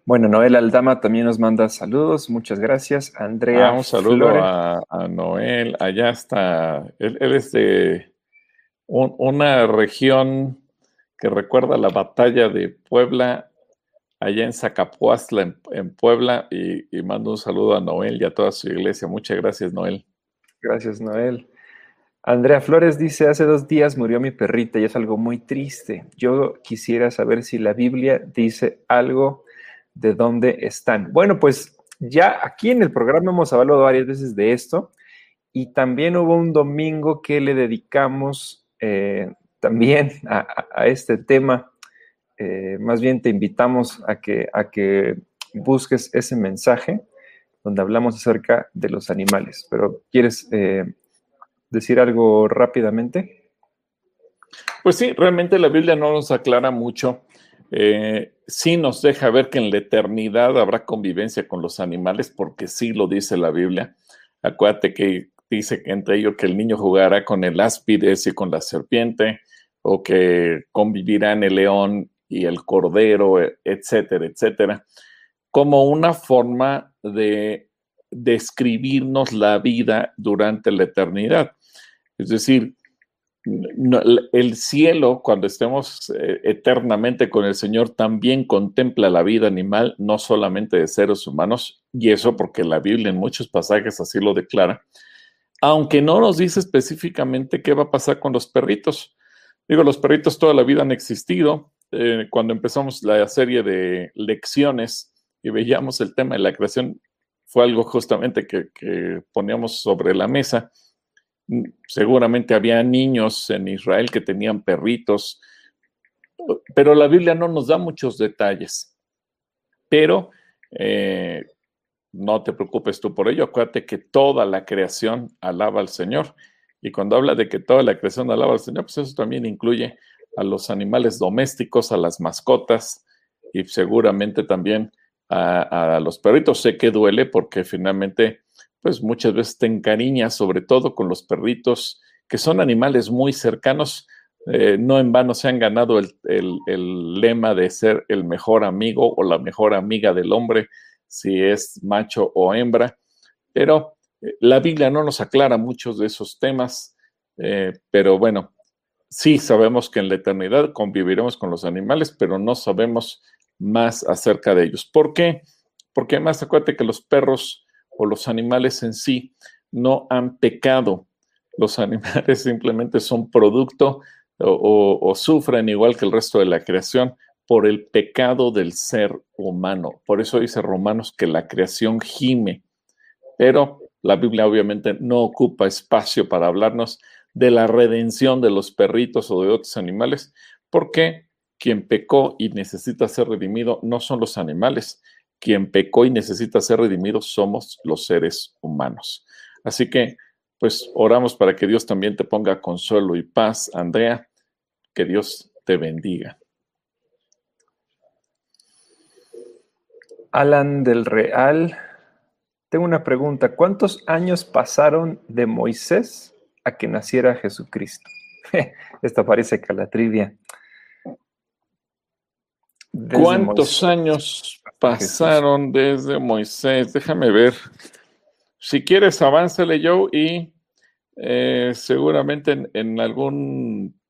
Bueno, Noel Aldama también nos manda saludos. Muchas gracias. Andrea. Ah, un saludo a, Noel. Allá está. Él, es de una región que recuerda la batalla de Puebla allá en Zacapuastla, en, Puebla, y, mando un saludo a Noel y a toda su iglesia. Muchas gracias, Noel. Gracias, Noel. Andrea Flores dice, hace dos días murió mi perrita y es algo muy triste. Yo quisiera saber si la Biblia dice algo de dónde están. Bueno, pues ya aquí en el programa hemos hablado varias veces de esto y también hubo un domingo que le dedicamos eh, también a, este tema. Eh, más bien te invitamos a que, a que busques ese mensaje donde hablamos acerca de los animales. Pero ¿quieres eh, decir algo rápidamente? Pues sí, realmente la Biblia no nos aclara mucho eh, sí nos deja ver que en la eternidad habrá convivencia con los animales, porque sí lo dice la Biblia. Acuérdate que dice que entre ellos que el niño jugará con el áspides y con la serpiente, o que convivirán el león y el cordero, etcétera, etcétera, como una forma de describirnos la vida durante la eternidad. Es decir, el cielo, cuando estemos eh, eternamente con el Señor, también contempla la vida animal, no solamente de seres humanos, y eso porque la Biblia en muchos pasajes así lo declara, aunque no nos dice específicamente qué va a pasar con los perritos. Digo, los perritos toda la vida han existido. Eh, cuando empezamos la serie de lecciones y veíamos el tema de la creación, fue algo justamente que, poníamos sobre la mesa seguramente había niños en Israel que tenían perritos, pero la Biblia no nos da muchos detalles. Pero eh, no te preocupes tú por ello, acuérdate que toda la creación alaba al Señor. Y cuando habla de que toda la creación alaba al Señor, pues eso también incluye a los animales domésticos, a las mascotas y seguramente también a, los perritos. Sé que duele porque finalmente pues muchas veces te encariñas, sobre todo con los perritos, que son animales muy cercanos. Eh, no en vano se han ganado el, lema de ser el mejor amigo o la mejor amiga del hombre, si es macho o hembra. Pero eh, la Biblia no nos aclara muchos de esos temas, eh, pero bueno, sí sabemos que en la eternidad conviviremos con los animales, pero no sabemos más acerca de ellos. ¿Por qué? Porque además acuérdate que los perros o los animales en sí no han pecado. Los animales simplemente son producto o, sufren igual que el resto de la creación por el pecado del ser humano. Por eso dice Romanos que la creación gime. Pero la Biblia obviamente no ocupa espacio para hablarnos de la redención de los perritos o de otros animales, porque quien pecó y necesita ser redimido no son los animales, quien pecó y necesita ser redimido somos los seres humanos. Así que, pues oramos para que Dios también te ponga consuelo y paz, Andrea, que Dios te bendiga. Alan del Real, tengo una pregunta. ¿Cuántos años pasaron de Moisés a que naciera Jesucristo? Esta parece que la trivia. ¿Cuántos años pasaron desde Moisés? Déjame ver. Si quieres, avánzale yo y eh, seguramente en, algún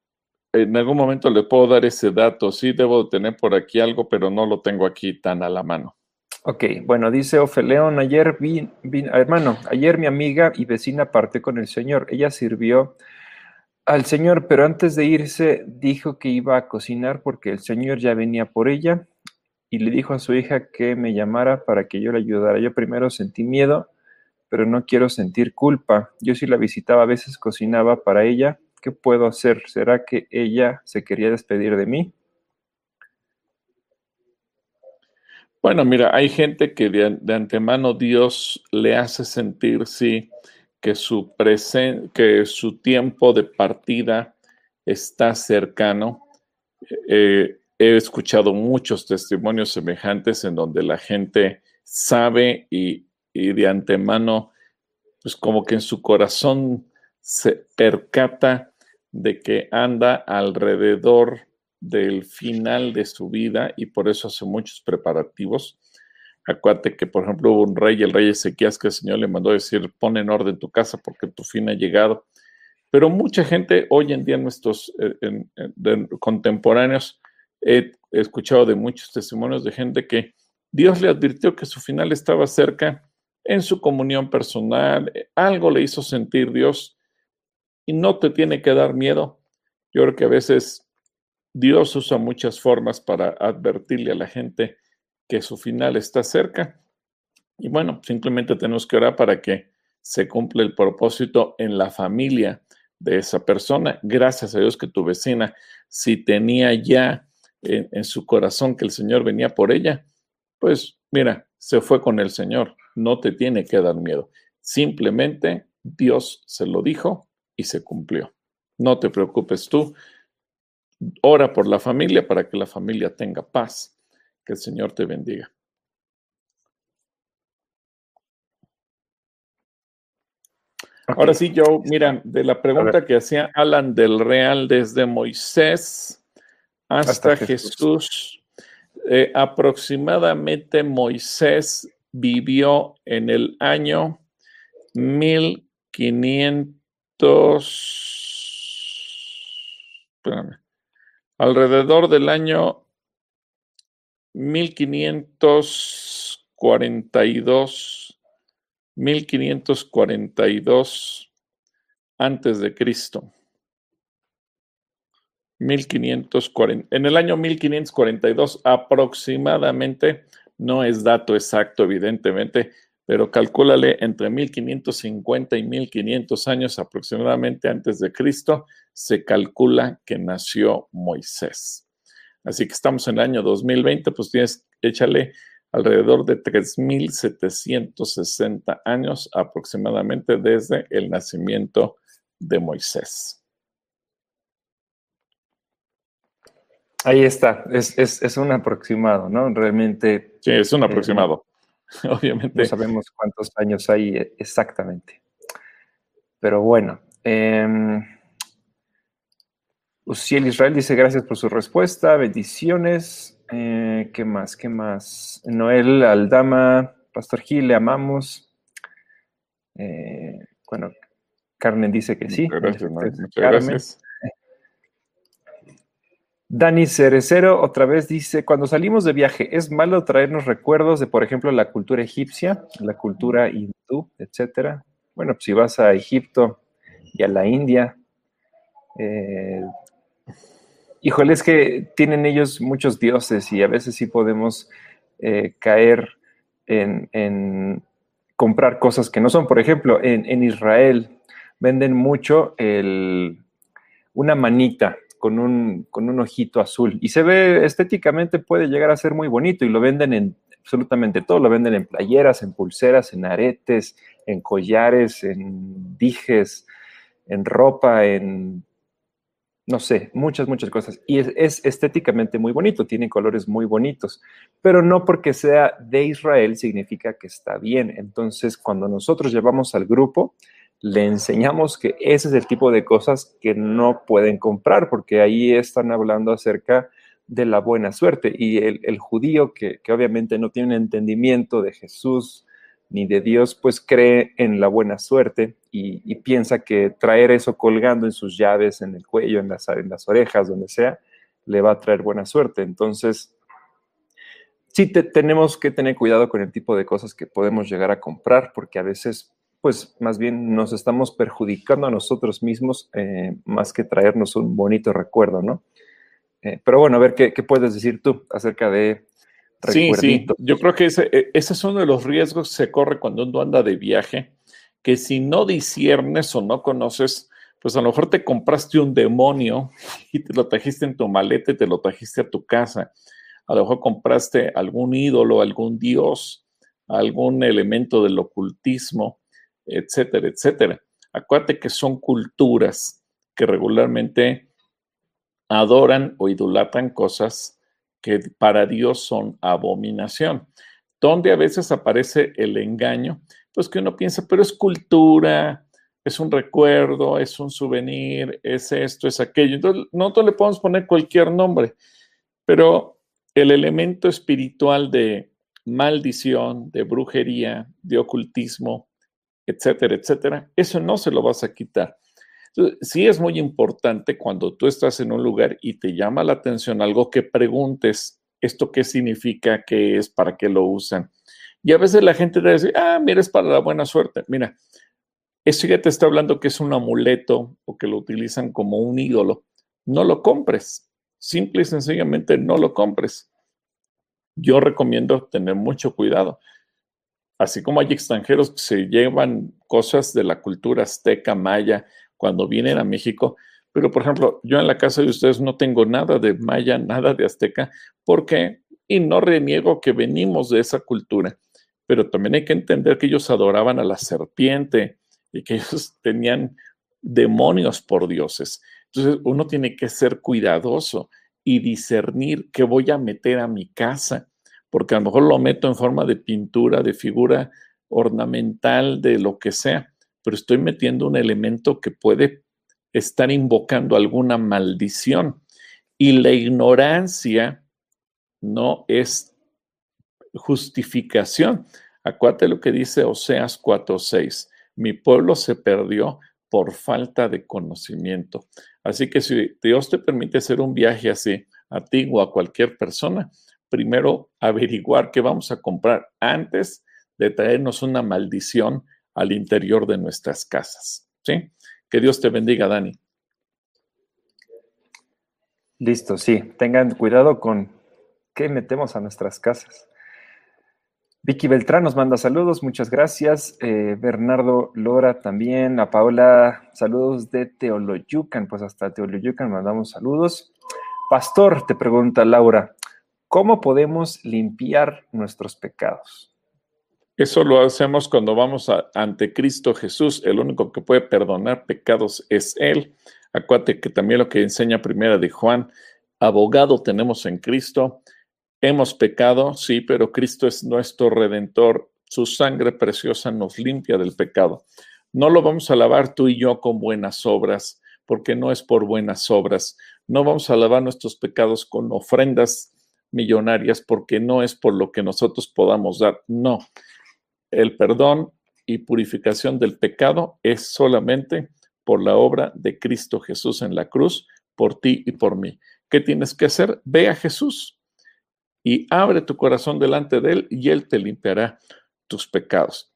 en algún momento le puedo dar ese dato. Sí, debo tener por aquí algo, pero no lo tengo aquí tan a la mano. Ok, bueno, dice Ofeleón, ayer vi, hermano, ayer mi amiga y vecina partió con el Señor. Ella sirvió al Señor, pero antes de irse dijo que iba a cocinar porque el Señor ya venía por ella y le dijo a su hija que me llamara para que yo le ayudara. Yo primero sentí miedo, pero no quiero sentir culpa. Yo si la visitaba a veces cocinaba para ella. ¿Qué puedo hacer? ¿Será que ella se quería despedir de mí? Bueno, mira, hay gente que de, de antemano Dios le hace sentir, sí, que su, que su tiempo de partida está cercano. Eh, he escuchado muchos testimonios semejantes en donde la gente sabe y, y de antemano, pues como que en su corazón se percata de que anda alrededor del final de su vida y por eso hace muchos preparativos. Acuérdate que, por ejemplo, hubo un rey, el rey Ezequías, que el Señor le mandó decir, pon en orden tu casa porque tu fin ha llegado. Pero mucha gente hoy en día, nuestros eh, contemporáneos, he escuchado de muchos testimonios de gente que Dios le advirtió que su final estaba cerca en su comunión personal, algo le hizo sentir Dios y no te tiene que dar miedo. Yo creo que a veces Dios usa muchas formas para advertirle a la gente que su final está cerca. Y bueno, simplemente tenemos que orar para que se cumpla el propósito en la familia de esa persona. Gracias a Dios que tu vecina, si tenía ya en, su corazón que el Señor venía por ella, pues mira, se fue con el Señor. No te tiene que dar miedo. Simplemente Dios se lo dijo y se cumplió. No te preocupes tú. Ora por la familia para que la familia tenga paz. Que el Señor te bendiga. Ahora sí, Joe, mira, de la pregunta que hacía Alan del Real desde Moisés hasta, Jesús, eh, aproximadamente Moisés vivió en el año 1500 alrededor del año 1542, 1542 antes de Cristo. 1540, en el año 1542 aproximadamente, no es dato exacto evidentemente, pero calcúlale entre 1550 y 1500 años aproximadamente antes de Cristo, se calcula que nació Moisés. Así que estamos en el año 2020, pues tienes, échale alrededor de 3.760 años aproximadamente desde el nacimiento de Moisés. Ahí está, es, es un aproximado, ¿no? Realmente. Sí, es un aproximado. obviamente. No sabemos cuántos años hay eh, exactamente. Pero bueno. Eh, Uciel Israel dice gracias por su respuesta, bendiciones. Eh, ¿Qué más? ¿Qué más? Noel Aldama, Pastor Gil, le amamos. Eh, bueno, Carmen dice que sí. gracias, Muchas gracias. Dani Cerecero otra vez dice, cuando salimos de viaje, ¿es malo traernos recuerdos de, por ejemplo, la cultura egipcia, la cultura hindú, etcétera? Bueno, pues si vas a Egipto y a la India, eh, híjole, es que tienen ellos muchos dioses y a veces sí podemos eh, caer en, comprar cosas que no son. Por ejemplo, en, Israel venden mucho una manita con un, con un ojito azul. Y se ve estéticamente, puede llegar a ser muy bonito y lo venden en absolutamente todo. Lo venden en playeras, en pulseras, en aretes, en collares, en dijes, en ropa, en no sé, muchas, muchas cosas. Y es, es, estéticamente muy bonito, tiene colores muy bonitos, pero no porque sea de Israel significa que está bien. Entonces, cuando nosotros llevamos al grupo, le enseñamos que ese es el tipo de cosas que no pueden comprar, porque ahí están hablando acerca de la buena suerte. Y el, judío que, obviamente no tiene un entendimiento de Jesús ni de Dios, pues cree en la buena suerte y, piensa que traer eso colgando en sus llaves, en el cuello, en las, en las orejas, donde sea, le va a traer buena suerte. Entonces, sí tenemos que tener cuidado con el tipo de cosas que podemos llegar a comprar, porque a veces pues más bien nos estamos perjudicando a nosotros mismos eh, más que traernos un bonito recuerdo, ¿no? Eh, pero bueno, a ver ¿qué, puedes decir tú acerca de Sí, sí, yo creo que ese, e, ese, es uno de los riesgos que se corre cuando uno anda de viaje, que si no disiernes o no conoces, pues a lo mejor te compraste un demonio y te lo trajiste en tu maleta y te lo trajiste a tu casa. A lo mejor compraste algún ídolo, algún dios, algún elemento del ocultismo etcétera, etcétera. Acuérdate que son culturas que regularmente adoran o idolatran cosas que para Dios son abominación. Donde a veces aparece el engaño, pues que uno piensa, pero es cultura, es un recuerdo, es un souvenir, es esto, es aquello. Entonces, nosotros le podemos poner cualquier nombre, pero el elemento espiritual de maldición, de brujería, de ocultismo, etcétera, etcétera, eso no se lo vas a quitar. sí es muy importante cuando tú estás en un lugar y te llama la atención algo que preguntes, ¿esto qué significa? ¿Qué es? ¿Para qué lo usan? Y a veces la gente te dice, ah, mira, es para la buena suerte. Mira, eso ya te está hablando que es un amuleto o que lo utilizan como un ídolo. No lo compres. Simple y sencillamente no lo compres. Yo recomiendo tener mucho cuidado. Así como hay extranjeros que se llevan cosas de la cultura azteca, maya, cuando vienen a México, pero por ejemplo, yo en la casa de ustedes no tengo nada de maya, nada de azteca, porque, y no reniego que venimos de esa cultura, pero también hay que entender que ellos adoraban a la serpiente, y que ellos tenían demonios por dioses. Entonces uno tiene que ser cuidadoso y discernir qué voy a meter a mi casa, porque a lo mejor lo meto en forma de pintura, de figura ornamental, de lo que sea, pero estoy metiendo un elemento que puede estar invocando alguna maldición. Y la ignorancia no es justificación. Acuérdate lo que dice Oseas 4:6 mi pueblo se perdió por falta de conocimiento. Así que si Dios te permite hacer un viaje así, a ti o a cualquier persona, primero averiguar qué vamos a comprar antes de traernos una maldición al interior de nuestras casas. ¿Sí? Que Dios te bendiga, Dani. Listo, sí. Tengan cuidado con qué metemos a nuestras casas. Vicky Beltrán nos manda saludos, muchas gracias. Eh, Bernardo Lora también. A Paola, saludos de Teoloyucan. Pues hasta Teoloyucan mandamos saludos. Pastor, te pregunta Laura, ¿cómo podemos limpiar nuestros pecados? Eso lo hacemos cuando vamos ante Cristo Jesús. El único que puede perdonar pecados es Él. Acuérdate que también lo que enseña primera de Juan, abogado tenemos en Cristo Hemos pecado, sí, pero Cristo es nuestro redentor. Su sangre preciosa nos limpia del pecado. No lo vamos a lavar tú y yo con buenas obras, porque no es por buenas obras. No vamos a lavar nuestros pecados con ofrendas millonarias, porque no es por lo que nosotros podamos dar. No. El perdón y purificación del pecado es solamente por la obra de Cristo Jesús en la cruz, por ti y por mí. ¿Qué tienes que hacer? Ve a Jesús y abre tu corazón delante de Él y Él te limpiará tus pecados.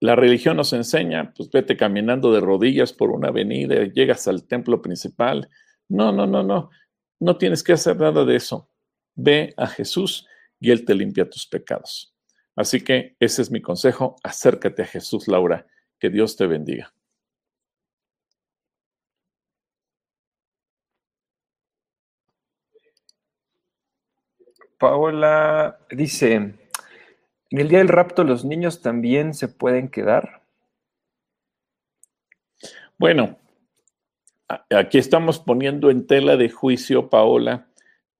La religión nos enseña, pues vete caminando de rodillas por una avenida, llegas al templo principal. No, no, no, no. No tienes que hacer nada de eso. Ve a Jesús y Él te limpia tus pecados. Así que ese es mi consejo. Acércate a Jesús, Laura. Que Dios te bendiga. Paola dice, ¿en el día del rapto los niños también se pueden quedar? Bueno, aquí estamos poniendo en tela de juicio, Paola,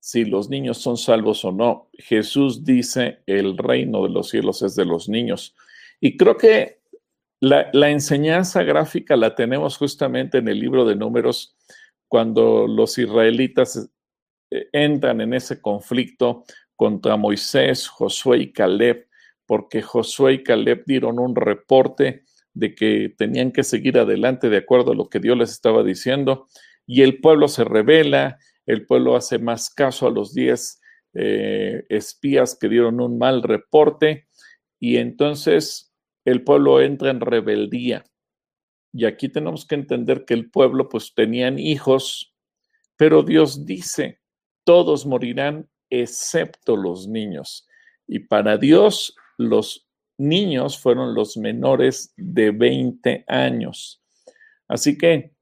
si los niños son salvos o no. Jesús dice, el reino de los cielos es de los niños. Y creo que la, enseñanza gráfica la tenemos justamente en el libro de números, cuando los israelitas eh, entran en ese conflicto contra Moisés, Josué y Caleb, porque Josué y Caleb dieron un reporte de que tenían que seguir adelante de acuerdo a lo que Dios les estaba diciendo, y el pueblo se revela, el pueblo hace más caso a los diez eh, espías que dieron un mal reporte, y entonces el pueblo entra en rebeldía. Y aquí tenemos que entender que el pueblo pues tenían hijos, pero Dios dice, todos morirán excepto los niños. Y para Dios, los niños fueron los menores de 20 años. Así que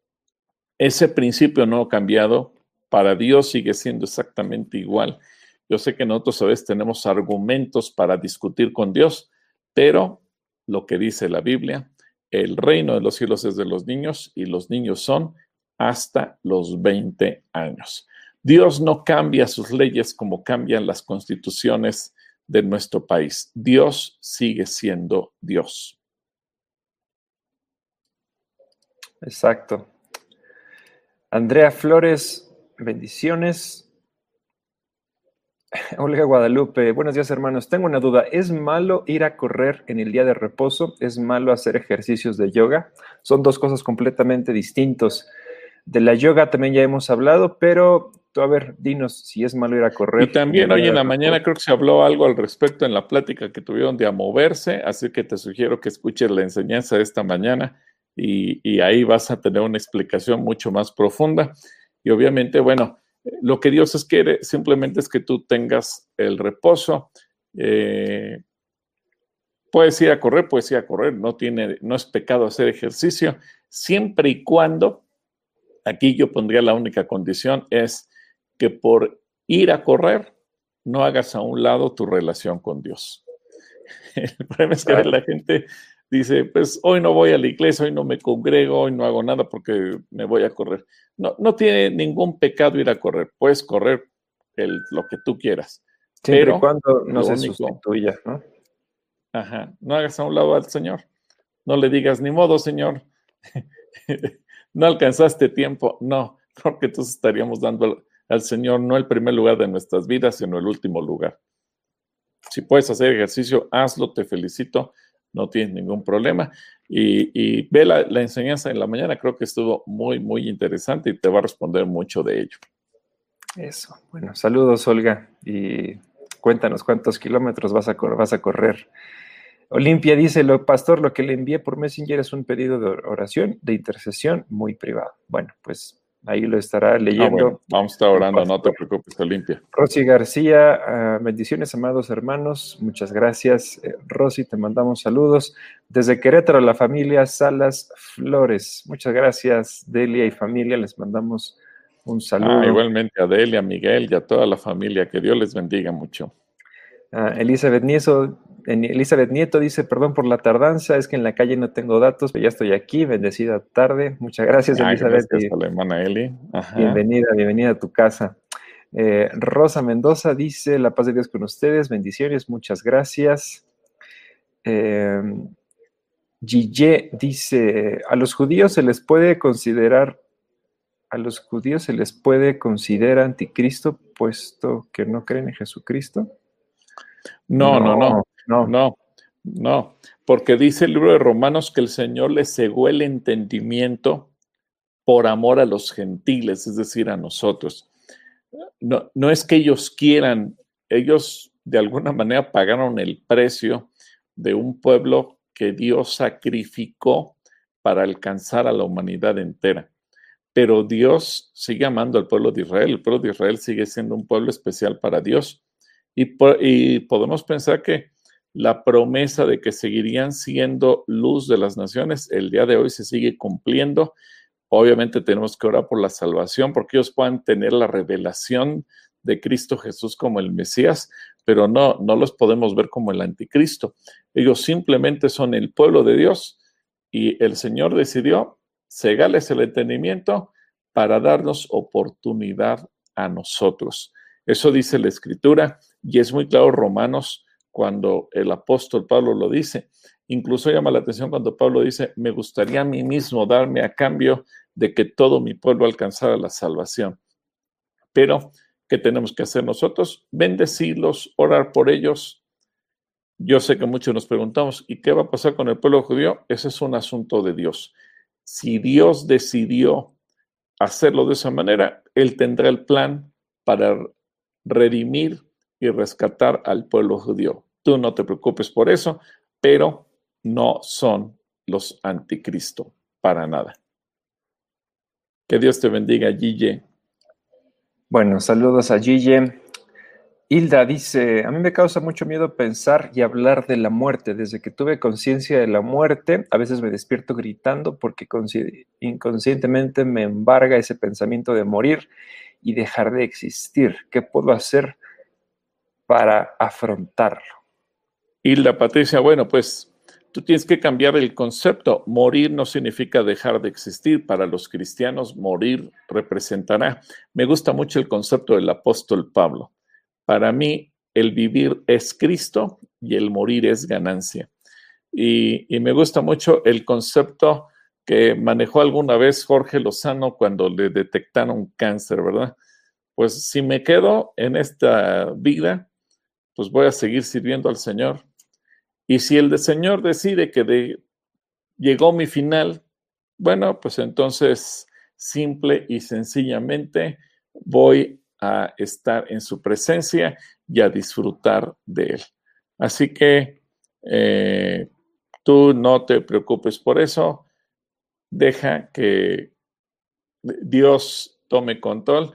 ese principio no ha cambiado. Para Dios sigue siendo exactamente igual. Yo sé que nosotros a veces tenemos argumentos para discutir con Dios, pero lo que dice la Biblia, el reino de los cielos es de los niños y los niños son hasta los 20 años. Dios no cambia sus leyes como cambian las constituciones de nuestro país. Dios sigue siendo Dios. Exacto. Andrea Flores, bendiciones. Olga Guadalupe, buenos días hermanos. Tengo una duda. ¿Es malo ir a correr en el día de reposo? ¿Es malo hacer ejercicios de yoga? Son dos cosas completamente distintas. De la yoga también ya hemos hablado, pero tú a ver, dinos si es malo ir a correr. Y también hoy en la mañana creo que se habló algo al respecto en la plática que tuvieron de a moverse, así que te sugiero que escuches la enseñanza de esta mañana y, ahí vas a tener una explicación mucho más profunda. Y obviamente, bueno, lo que Dios es quiere simplemente es que tú tengas el reposo. Eh, puedes ir a correr, puedes ir a correr, no, tiene, no es pecado hacer ejercicio, siempre y cuando, aquí yo pondría la única condición, es que por ir a correr no hagas a un lado tu relación con Dios. El problema es que la gente dice, pues hoy no voy a la iglesia, hoy no me congrego, hoy no hago nada porque me voy a correr. No, no tiene ningún pecado ir a correr, puedes correr el, lo que tú quieras. pero cuando no se sustituya, ¿no? Ajá, no hagas a un lado al Señor. No le digas, ni modo, Señor, no alcanzaste tiempo. No, porque entonces estaríamos dando al Señor no el primer lugar de nuestras vidas, sino el último lugar. Si puedes hacer ejercicio, hazlo, te felicito, no tienes ningún problema. Y, ve la, enseñanza en la mañana, creo que estuvo muy, muy interesante y te va a responder mucho de ello. Eso, bueno, saludos Olga y cuéntanos cuántos kilómetros vas a, vas a correr. Olimpia dice, lo, pastor, lo que le envié por Messenger es un pedido de oración, de intercesión muy privado. Bueno, pues Ahí lo estará ah, leyendo. vamos a estar orando, no te preocupes, Olimpia. Rosy García, ah, bendiciones, amados hermanos. Muchas gracias. Eh, Rosy, te mandamos saludos. Desde Querétaro, la familia Salas Flores. Muchas gracias, Delia y familia. Les mandamos un saludo. Ah, igualmente a Delia, a Miguel y a toda la familia. Que Dios les bendiga mucho. Elizabeth Nieto, Elizabeth Nieto dice, perdón por la tardanza, es que en la calle no tengo datos, pero ya estoy aquí, bendecida tarde. Muchas gracias, Elizabeth. Gracias a la hermana Eli. Bienvenida, bienvenida a tu casa. Eh, Rosa Mendoza dice, la paz de Dios con ustedes, bendiciones, muchas gracias. Eh, dice, a los judíos se les puede considerar, a los judíos se les puede considerar anticristo, puesto que no creen en Jesucristo. No, no, no, no, no, no, porque dice el libro de Romanos que el Señor les cegó el entendimiento por amor a los gentiles, es decir, a nosotros. No, no es que ellos quieran, ellos de alguna manera pagaron el precio de un pueblo que Dios sacrificó para alcanzar a la humanidad entera. Pero Dios sigue amando al pueblo de Israel. El pueblo de Israel sigue siendo un pueblo especial para Dios. Y, podemos pensar que la promesa de que seguirían siendo luz de las naciones, el día de hoy se sigue cumpliendo. Obviamente tenemos que orar por la salvación, porque ellos puedan tener la revelación de Cristo Jesús como el Mesías, pero no, no los podemos ver como el anticristo. Ellos simplemente son el pueblo de Dios y el Señor decidió cegarles el entendimiento para darnos oportunidad a nosotros. Eso dice la Escritura y es muy claro Romanos cuando el apóstol Pablo lo dice. Incluso llama la atención cuando Pablo dice, me gustaría a mí mismo darme a cambio de que todo mi pueblo alcanzara la salvación. Pero, ¿qué tenemos que hacer nosotros? Bendecirlos, orar por ellos. Yo sé que muchos nos preguntamos, ¿y qué va a pasar con el pueblo judío? Ese es un asunto de Dios. Si Dios decidió hacerlo de esa manera, Él tendrá el plan para redimir y rescatar al pueblo judío. Tú no te preocupes por eso, pero no son los anticristo para nada. Que Dios te bendiga, Gille. Bueno, saludos a Gille. Hilda dice, a mí me causa mucho miedo pensar y hablar de la muerte. Desde que tuve conciencia de la muerte, a veces me despierto gritando porque inconscientemente me embarga ese pensamiento de morir y dejar de existir. ¿Qué puedo hacer para afrontarlo. Hilda Patricia, bueno, pues tú tienes que cambiar el concepto. Morir no significa dejar de existir. Para los cristianos, morir representará. Me gusta mucho el concepto del apóstol Pablo. Para mí, el vivir es Cristo y el morir es ganancia. Y, y me gusta mucho el concepto que manejó alguna vez Jorge Lozano cuando le detectaron cáncer, ¿verdad? Pues si me quedo en esta vida, pues voy a seguir sirviendo al Señor. Y si el Señor decide que llegó mi final, bueno, pues entonces simple y sencillamente voy a estar en su presencia y a disfrutar de él. Así que eh, tú no te preocupes por eso. deja que Dios tome control.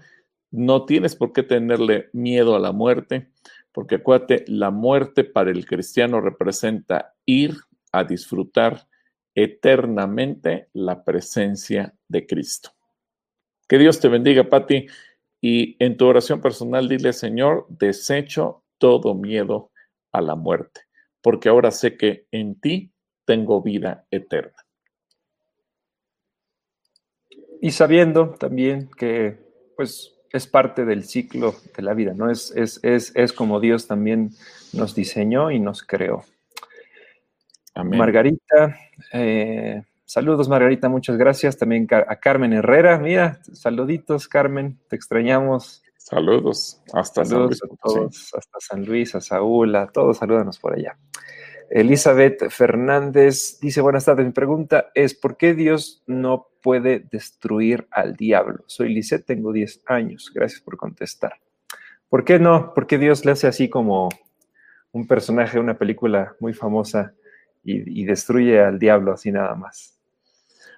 No tienes por qué tenerle miedo a la muerte, porque acuérdate, la muerte para el cristiano representa ir a disfrutar eternamente la presencia de Cristo. Que Dios te bendiga, Pati, y en tu oración personal dile, Señor, desecho todo miedo a la muerte, porque ahora sé que en ti tengo vida eterna. Y sabiendo también que pues es parte del ciclo de la vida, ¿no? Es, es, es, es como Dios también nos diseñó y nos creó. Amén. Margarita, eh, saludos Margarita, muchas gracias. También a Carmen Herrera, mira, saluditos Carmen, te extrañamos. Saludos, hasta saludos San Luis. A todos, hasta San Luis, a Saúl, a todos, salúdanos por allá. Elizabeth Fernández dice, buenas tardes, mi pregunta es, ¿por qué Dios no puede destruir al diablo? Soy Lisette, tengo 10 años, gracias por contestar. ¿Por qué no? ¿Por qué Dios le hace así como un personaje una película muy famosa y, destruye al diablo así nada más?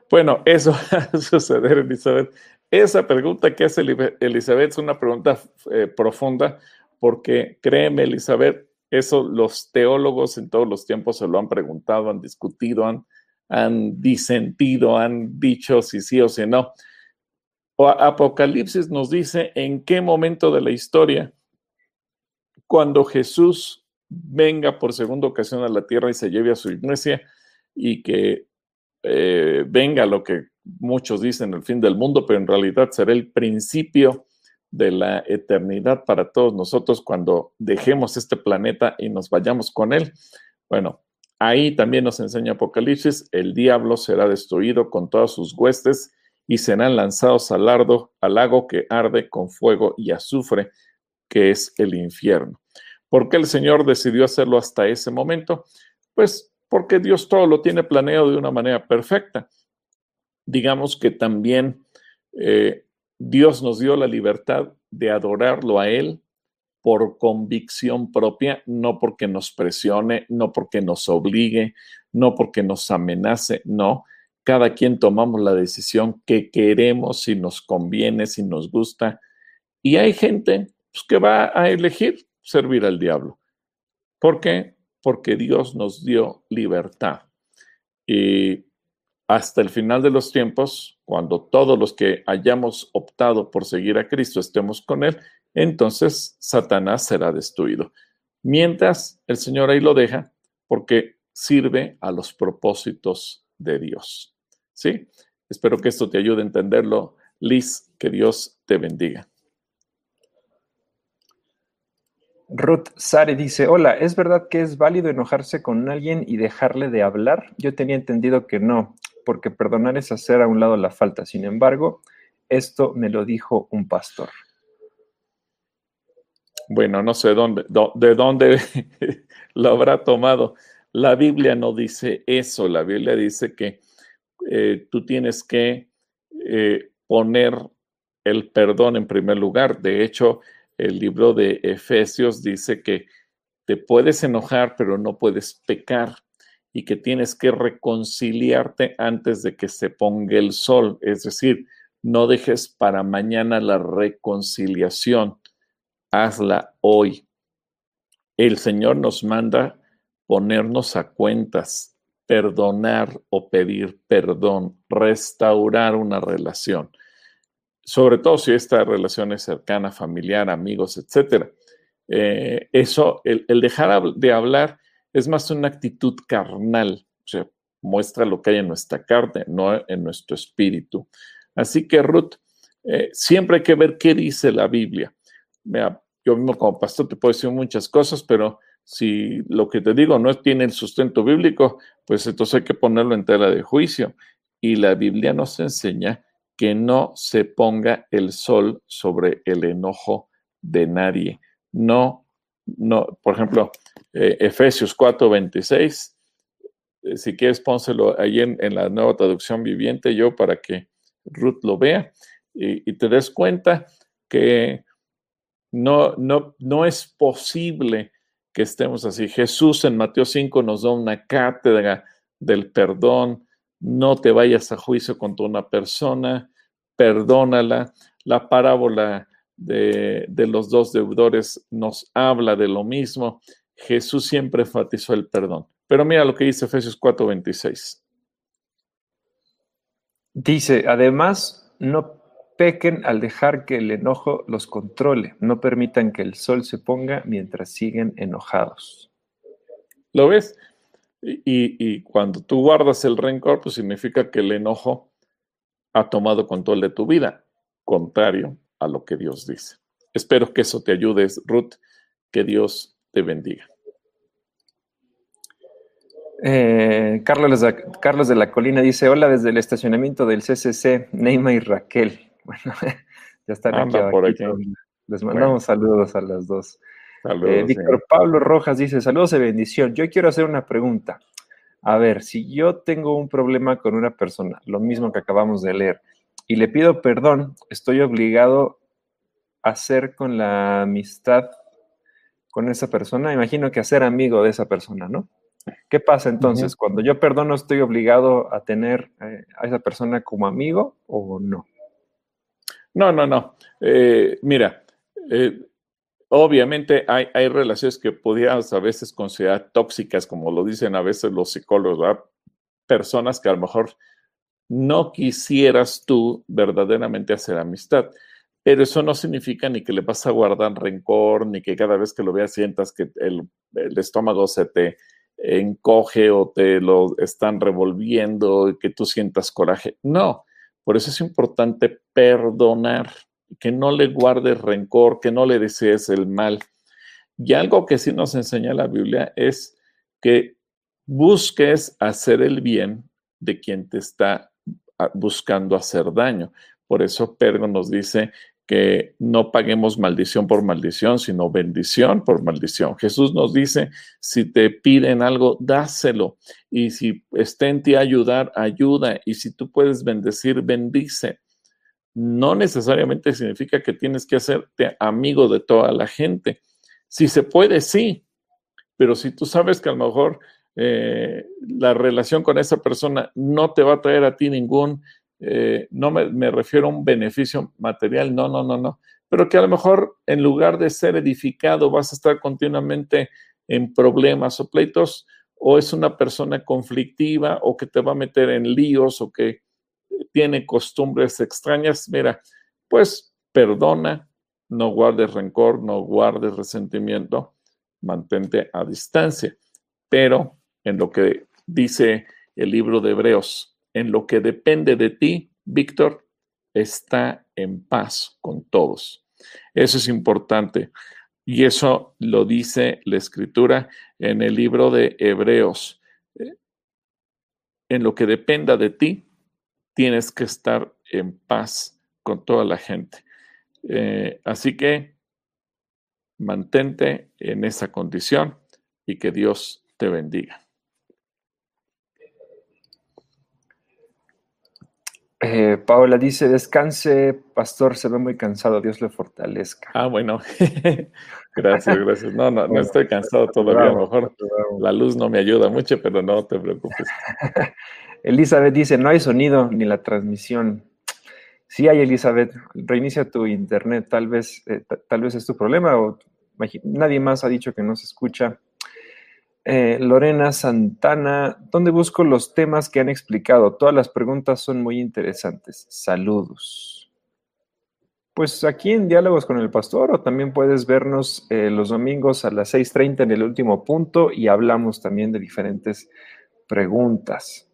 Bueno, eso va a suceder, Elizabeth. Esa pregunta que hace Elizabeth es una pregunta eh, profunda porque créeme, Elizabeth, eso los teólogos en todos los tiempos se lo han preguntado, han discutido, han, han disentido, han dicho si sí o si no. Apocalipsis nos dice en qué momento de la historia, cuando Jesús venga por segunda ocasión a la tierra y se lleve a su iglesia y que eh, venga lo que muchos dicen el fin del mundo, pero en realidad será el principio de la eternidad para todos nosotros cuando dejemos este planeta y nos vayamos con él. Bueno, ahí también nos enseña Apocalipsis, el diablo será destruido con todas sus huestes y serán lanzados al, ardo, al lago que arde con fuego y azufre, que es el infierno. ¿Por qué el Señor decidió hacerlo hasta ese momento? Pues porque Dios todo lo tiene planeado de una manera perfecta. Digamos que también eh, Dios nos dio la libertad de adorarlo a Él por convicción propia, no porque nos presione, no porque nos obligue, no porque nos amenace, no. Cada quien tomamos la decisión que queremos, si nos conviene, si nos gusta. Y hay gente pues, que va a elegir servir al diablo. ¿Por qué? Porque Dios nos dio libertad. Y hasta el final de los tiempos, cuando todos los que hayamos optado por seguir a Cristo estemos con Él, entonces Satanás será destruido. Mientras el Señor ahí lo deja, porque sirve a los propósitos de Dios. ¿Sí? Espero que esto te ayude a entenderlo. Liz, que Dios te bendiga. Ruth Sare dice, hola, ¿es verdad que es válido enojarse con alguien y dejarle de hablar? Yo tenía entendido que no porque perdonar es hacer a un lado la falta. Sin embargo, esto me lo dijo un pastor. Bueno, no sé dónde, de dónde lo habrá tomado. La Biblia no dice eso. La Biblia dice que eh, tú tienes que eh, poner el perdón en primer lugar. De hecho, el libro de Efesios dice que te puedes enojar, pero no puedes pecar y que tienes que reconciliarte antes de que se ponga el sol. Es decir, no dejes para mañana la reconciliación, hazla hoy. El Señor nos manda ponernos a cuentas, perdonar o pedir perdón, restaurar una relación, sobre todo si esta relación es cercana, familiar, amigos, etc. Eh, eso, el, el dejar de hablar es más una actitud carnal, o sea, muestra lo que hay en nuestra carne, no en nuestro espíritu. Así que Ruth, eh, siempre hay que ver qué dice la Biblia. yo mismo como pastor te puedo decir muchas cosas, pero si lo que te digo no tiene el sustento bíblico, pues entonces hay que ponerlo en tela de juicio. Y la Biblia nos enseña que no se ponga el sol sobre el enojo de nadie. No no, por ejemplo, eh, Efesios 4, 26, eh, si quieres pónselo ahí en, la nueva traducción viviente yo para que Ruth lo vea y, te des cuenta que no, no, no es posible que estemos así. Jesús en Mateo 5 nos da una cátedra del perdón, no te vayas a juicio contra una persona, perdónala. La parábola de, de, los dos deudores nos habla de lo mismo. Jesús siempre enfatizó el perdón. Pero mira lo que dice Efesios 4:26. Dice, además, no pequen al dejar que el enojo los controle, no permitan que el sol se ponga mientras siguen enojados. ¿Lo ves? Y, cuando tú guardas el rencor, pues significa que el enojo ha tomado control de tu vida, contrario a lo que Dios dice. Espero que eso te ayude, Ruth, que Dios te bendiga. Eh, Carlos, de, Carlos de la Colina dice, hola desde el estacionamiento del CCC, Neima y Raquel. Bueno, ya están aquí, por aquí. Les mandamos saludos a las dos. Eh, Víctor Pablo Rojas dice, saludos de bendición. Yo quiero hacer una pregunta. A ver, si yo tengo un problema con una persona, lo mismo que acabamos de leer, y le pido perdón, estoy obligado a ser con la amistad con esa persona, imagino que a ser amigo de esa persona, ¿no? ¿Qué pasa entonces? Cuando yo perdono, ¿estoy obligado a tener eh, a esa persona como amigo o no? No, no, no. Eh, mira, eh, obviamente hay, hay, relaciones que podríamos a veces considerar tóxicas, como lo dicen a veces los psicólogos, ¿verdad? Personas que a lo mejor no quisieras tú verdaderamente hacer amistad. Pero eso no significa ni que le vas a guardar rencor, ni que cada vez que lo veas sientas que el, estómago se te encoge o te lo están revolviendo y que tú sientas coraje. No, por eso es importante perdonar, que no le guardes rencor, que no le desees el mal. Y algo que sí nos enseña la Biblia es que busques hacer el bien de quien te está buscando hacer daño. Por eso Pedro nos dice que no paguemos maldición por maldición, sino bendición por maldición. Jesús nos dice, si te piden algo, dáselo. Y si está en ti ayudar, ayuda. Y si tú puedes bendecir, bendice. No necesariamente significa que tienes que hacerte amigo de toda la gente. Si se puede, sí. Pero si tú sabes que a lo mejor eh, la relación con esa persona no te va a traer a ti ningún eh, no me, refiero a un beneficio material, no, no, no, no, pero que a lo mejor en lugar de ser edificado vas a estar continuamente en problemas o pleitos, o es una persona conflictiva o que te va a meter en líos o que tiene costumbres extrañas, mira, pues perdona, no guardes rencor, no guardes resentimiento, mantente a distancia. Pero en lo que dice el libro de Hebreos, en lo que depende de ti, Víctor, está en paz con todos. Eso es importante. Y eso lo dice la escritura en el libro de Hebreos. En lo que dependa de ti, tienes que estar en paz con toda la gente. Eh, así que mantente en esa condición y que Dios te bendiga. Eh, Paola dice, descanse, pastor, se ve muy cansado, Dios le fortalezca. Ah, bueno, gracias, gracias. No, no, no estoy cansado todavía, a lo mejor la luz no me ayuda mucho, pero no te preocupes. Elizabeth dice, no hay sonido ni la transmisión. Sí hay, Elizabeth, reinicia tu internet, tal vez, eh, tal vez es tu problema o nadie más ha dicho que no se escucha. Eh, Lorena Santana, ¿dónde busco los temas que han explicado? Todas las preguntas son muy interesantes. Saludos. Pues aquí en Diálogos con el Pastor o también puedes vernos eh, los domingos a las 6.30 en el último punto y hablamos también de diferentes preguntas.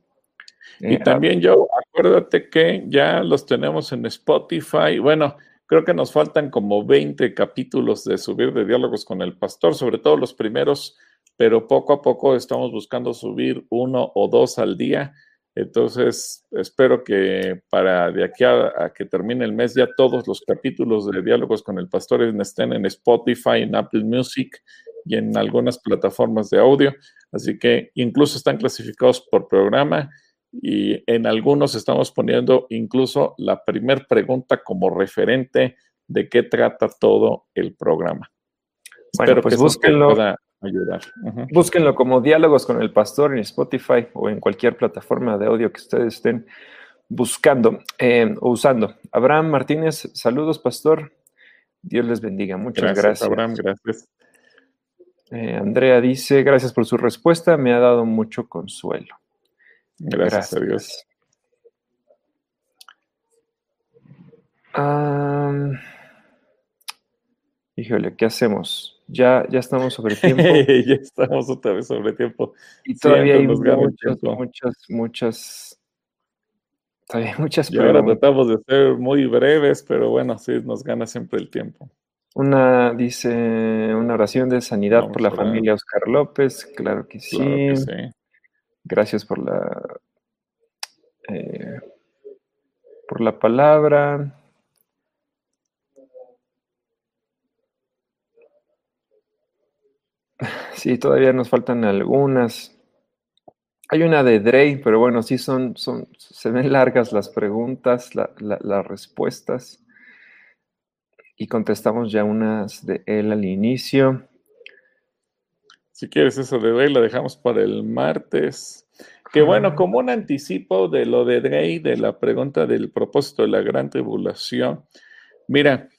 y eh, también yo, acuérdate que ya los tenemos en Spotify. Bueno, creo que nos faltan como 20 capítulos de subir de Diálogos con el Pastor, sobre todo los primeros pero poco a poco estamos buscando subir uno o dos al día. Entonces, espero que para de aquí a, que termine el mes ya todos los capítulos de Diálogos con el Pastor estén en Spotify, en Apple Music y en algunas plataformas de audio. Así que incluso están clasificados por programa y en algunos estamos poniendo incluso la primer pregunta como referente de qué trata todo el programa. Bueno, Espero pues que búsquenlo ayudar. Búsquenlo como Diálogos con el Pastor en Spotify o en cualquier plataforma de audio que ustedes estén buscando eh, o usando. Abraham Martínez, saludos, Pastor. Dios les bendiga. Muchas gracias. gracias. Abraham, gracias. Eh, Andrea dice, gracias por su respuesta, me ha dado mucho consuelo. Gracias, a Dios. híjole, ¿qué hacemos? Ya, ya estamos sobre tiempo. ya estamos otra vez sobre tiempo. Y todavía hay muchas, muchas, muchas, todavía muchas y ahora tratamos de ser muy breves, pero bueno, sí, nos gana siempre el tiempo. Una, dice, una oración de sanidad por la familia Oscar López, claro que sí. Gracias por la, eh, por la palabra. Sí, todavía nos faltan algunas. Hay una de Drey, pero bueno, sí son, son, se ven largas las preguntas, las respuestas y contestamos ya unas de él al inicio. Si quieres eso de Drey, lo dejamos para el martes. Que bueno, como un anticipo de lo de Drey, de la pregunta del propósito de la gran tribulación, mira,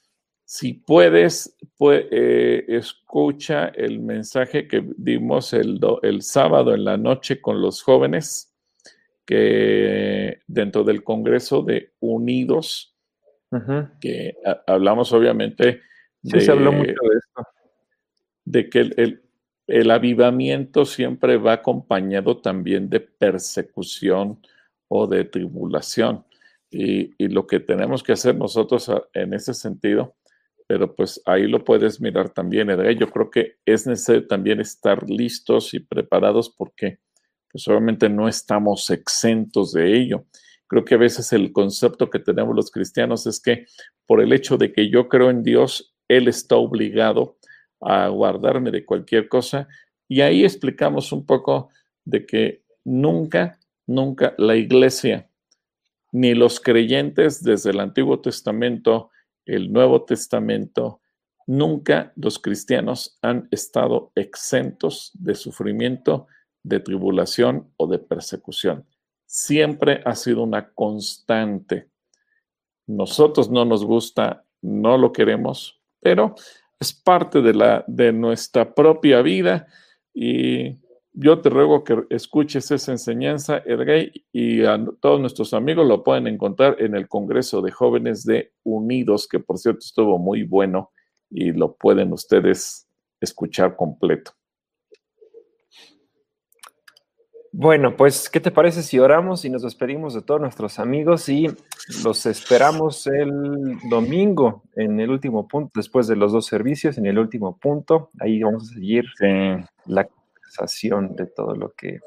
si puedes, eh, escucha el mensaje que dimos el, el sábado en la noche con los jóvenes, que dentro del Congreso de Unidos, que hablamos obviamente de, se habló mucho de esto. De que el, el, avivamiento siempre va acompañado también de persecución o de tribulación. Y, y, lo que tenemos que hacer nosotros en ese sentido, pero pues ahí lo puedes mirar también, Edgar. Yo creo que es necesario también estar listos y preparados porque pues obviamente no estamos exentos de ello. Creo que a veces el concepto que tenemos los cristianos es que por el hecho de que yo creo en Dios, Él está obligado a guardarme de cualquier cosa. Y ahí explicamos un poco de que nunca, nunca la iglesia, ni los creyentes desde el Antiguo Testamento, el Nuevo Testamento, nunca los cristianos han estado exentos de sufrimiento, de tribulación o de persecución siempre ha sido una constante. Nosotros no nos gusta, no lo queremos, pero es parte de, la, de nuestra propia vida y yo te ruego que escuches esa enseñanza, Edgay, y a todos nuestros amigos lo pueden encontrar en el Congreso de Jóvenes de Unidos, que por cierto estuvo muy bueno y lo pueden ustedes escuchar completo. Bueno, pues, ¿qué te parece si oramos y nos despedimos de todos nuestros amigos y los esperamos el domingo en el último punto, después de los dos servicios, en el último punto? Ahí vamos a seguir la conversación de todo lo que...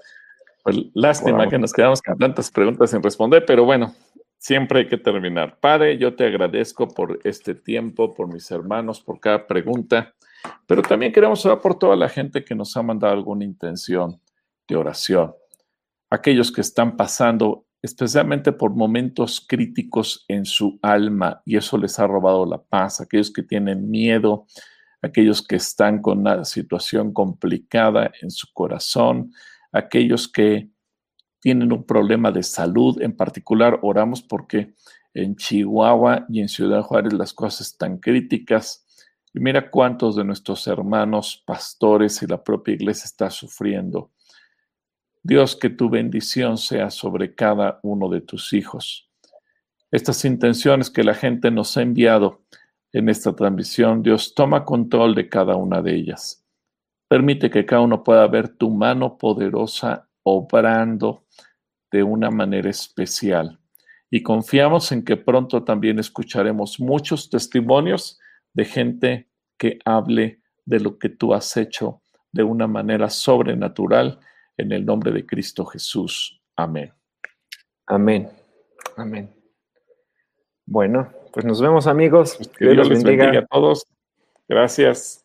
Pues lástima que nos quedamos con tantas preguntas sin responder, pero bueno, siempre hay que terminar. Padre, yo te agradezco por este tiempo, por mis hermanos, por cada pregunta, pero también queremos orar por toda la gente que nos ha mandado alguna intención de oración. Aquellos que están pasando especialmente por momentos críticos en su alma y eso les ha robado la paz, aquellos que tienen miedo, aquellos que están con una situación complicada en su corazón, aquellos que tienen un problema de salud, en particular oramos porque en Chihuahua y en Ciudad Juárez las cosas están críticas. Y mira cuántos de nuestros hermanos pastores y la propia iglesia está sufriendo. Dios, que tu bendición sea sobre cada uno de tus hijos. Estas intenciones que la gente nos ha enviado en esta transmisión, Dios, toma control de cada una de ellas. Permite que cada uno pueda ver tu mano poderosa obrando de una manera especial. Y confiamos en que pronto también escucharemos muchos testimonios de gente que hable de lo que tú has hecho de una manera sobrenatural en el nombre de Cristo Jesús. Amén. Amén. Amén. Bueno, pues nos vemos amigos. Que Dios, les bendiga a todos. Gracias.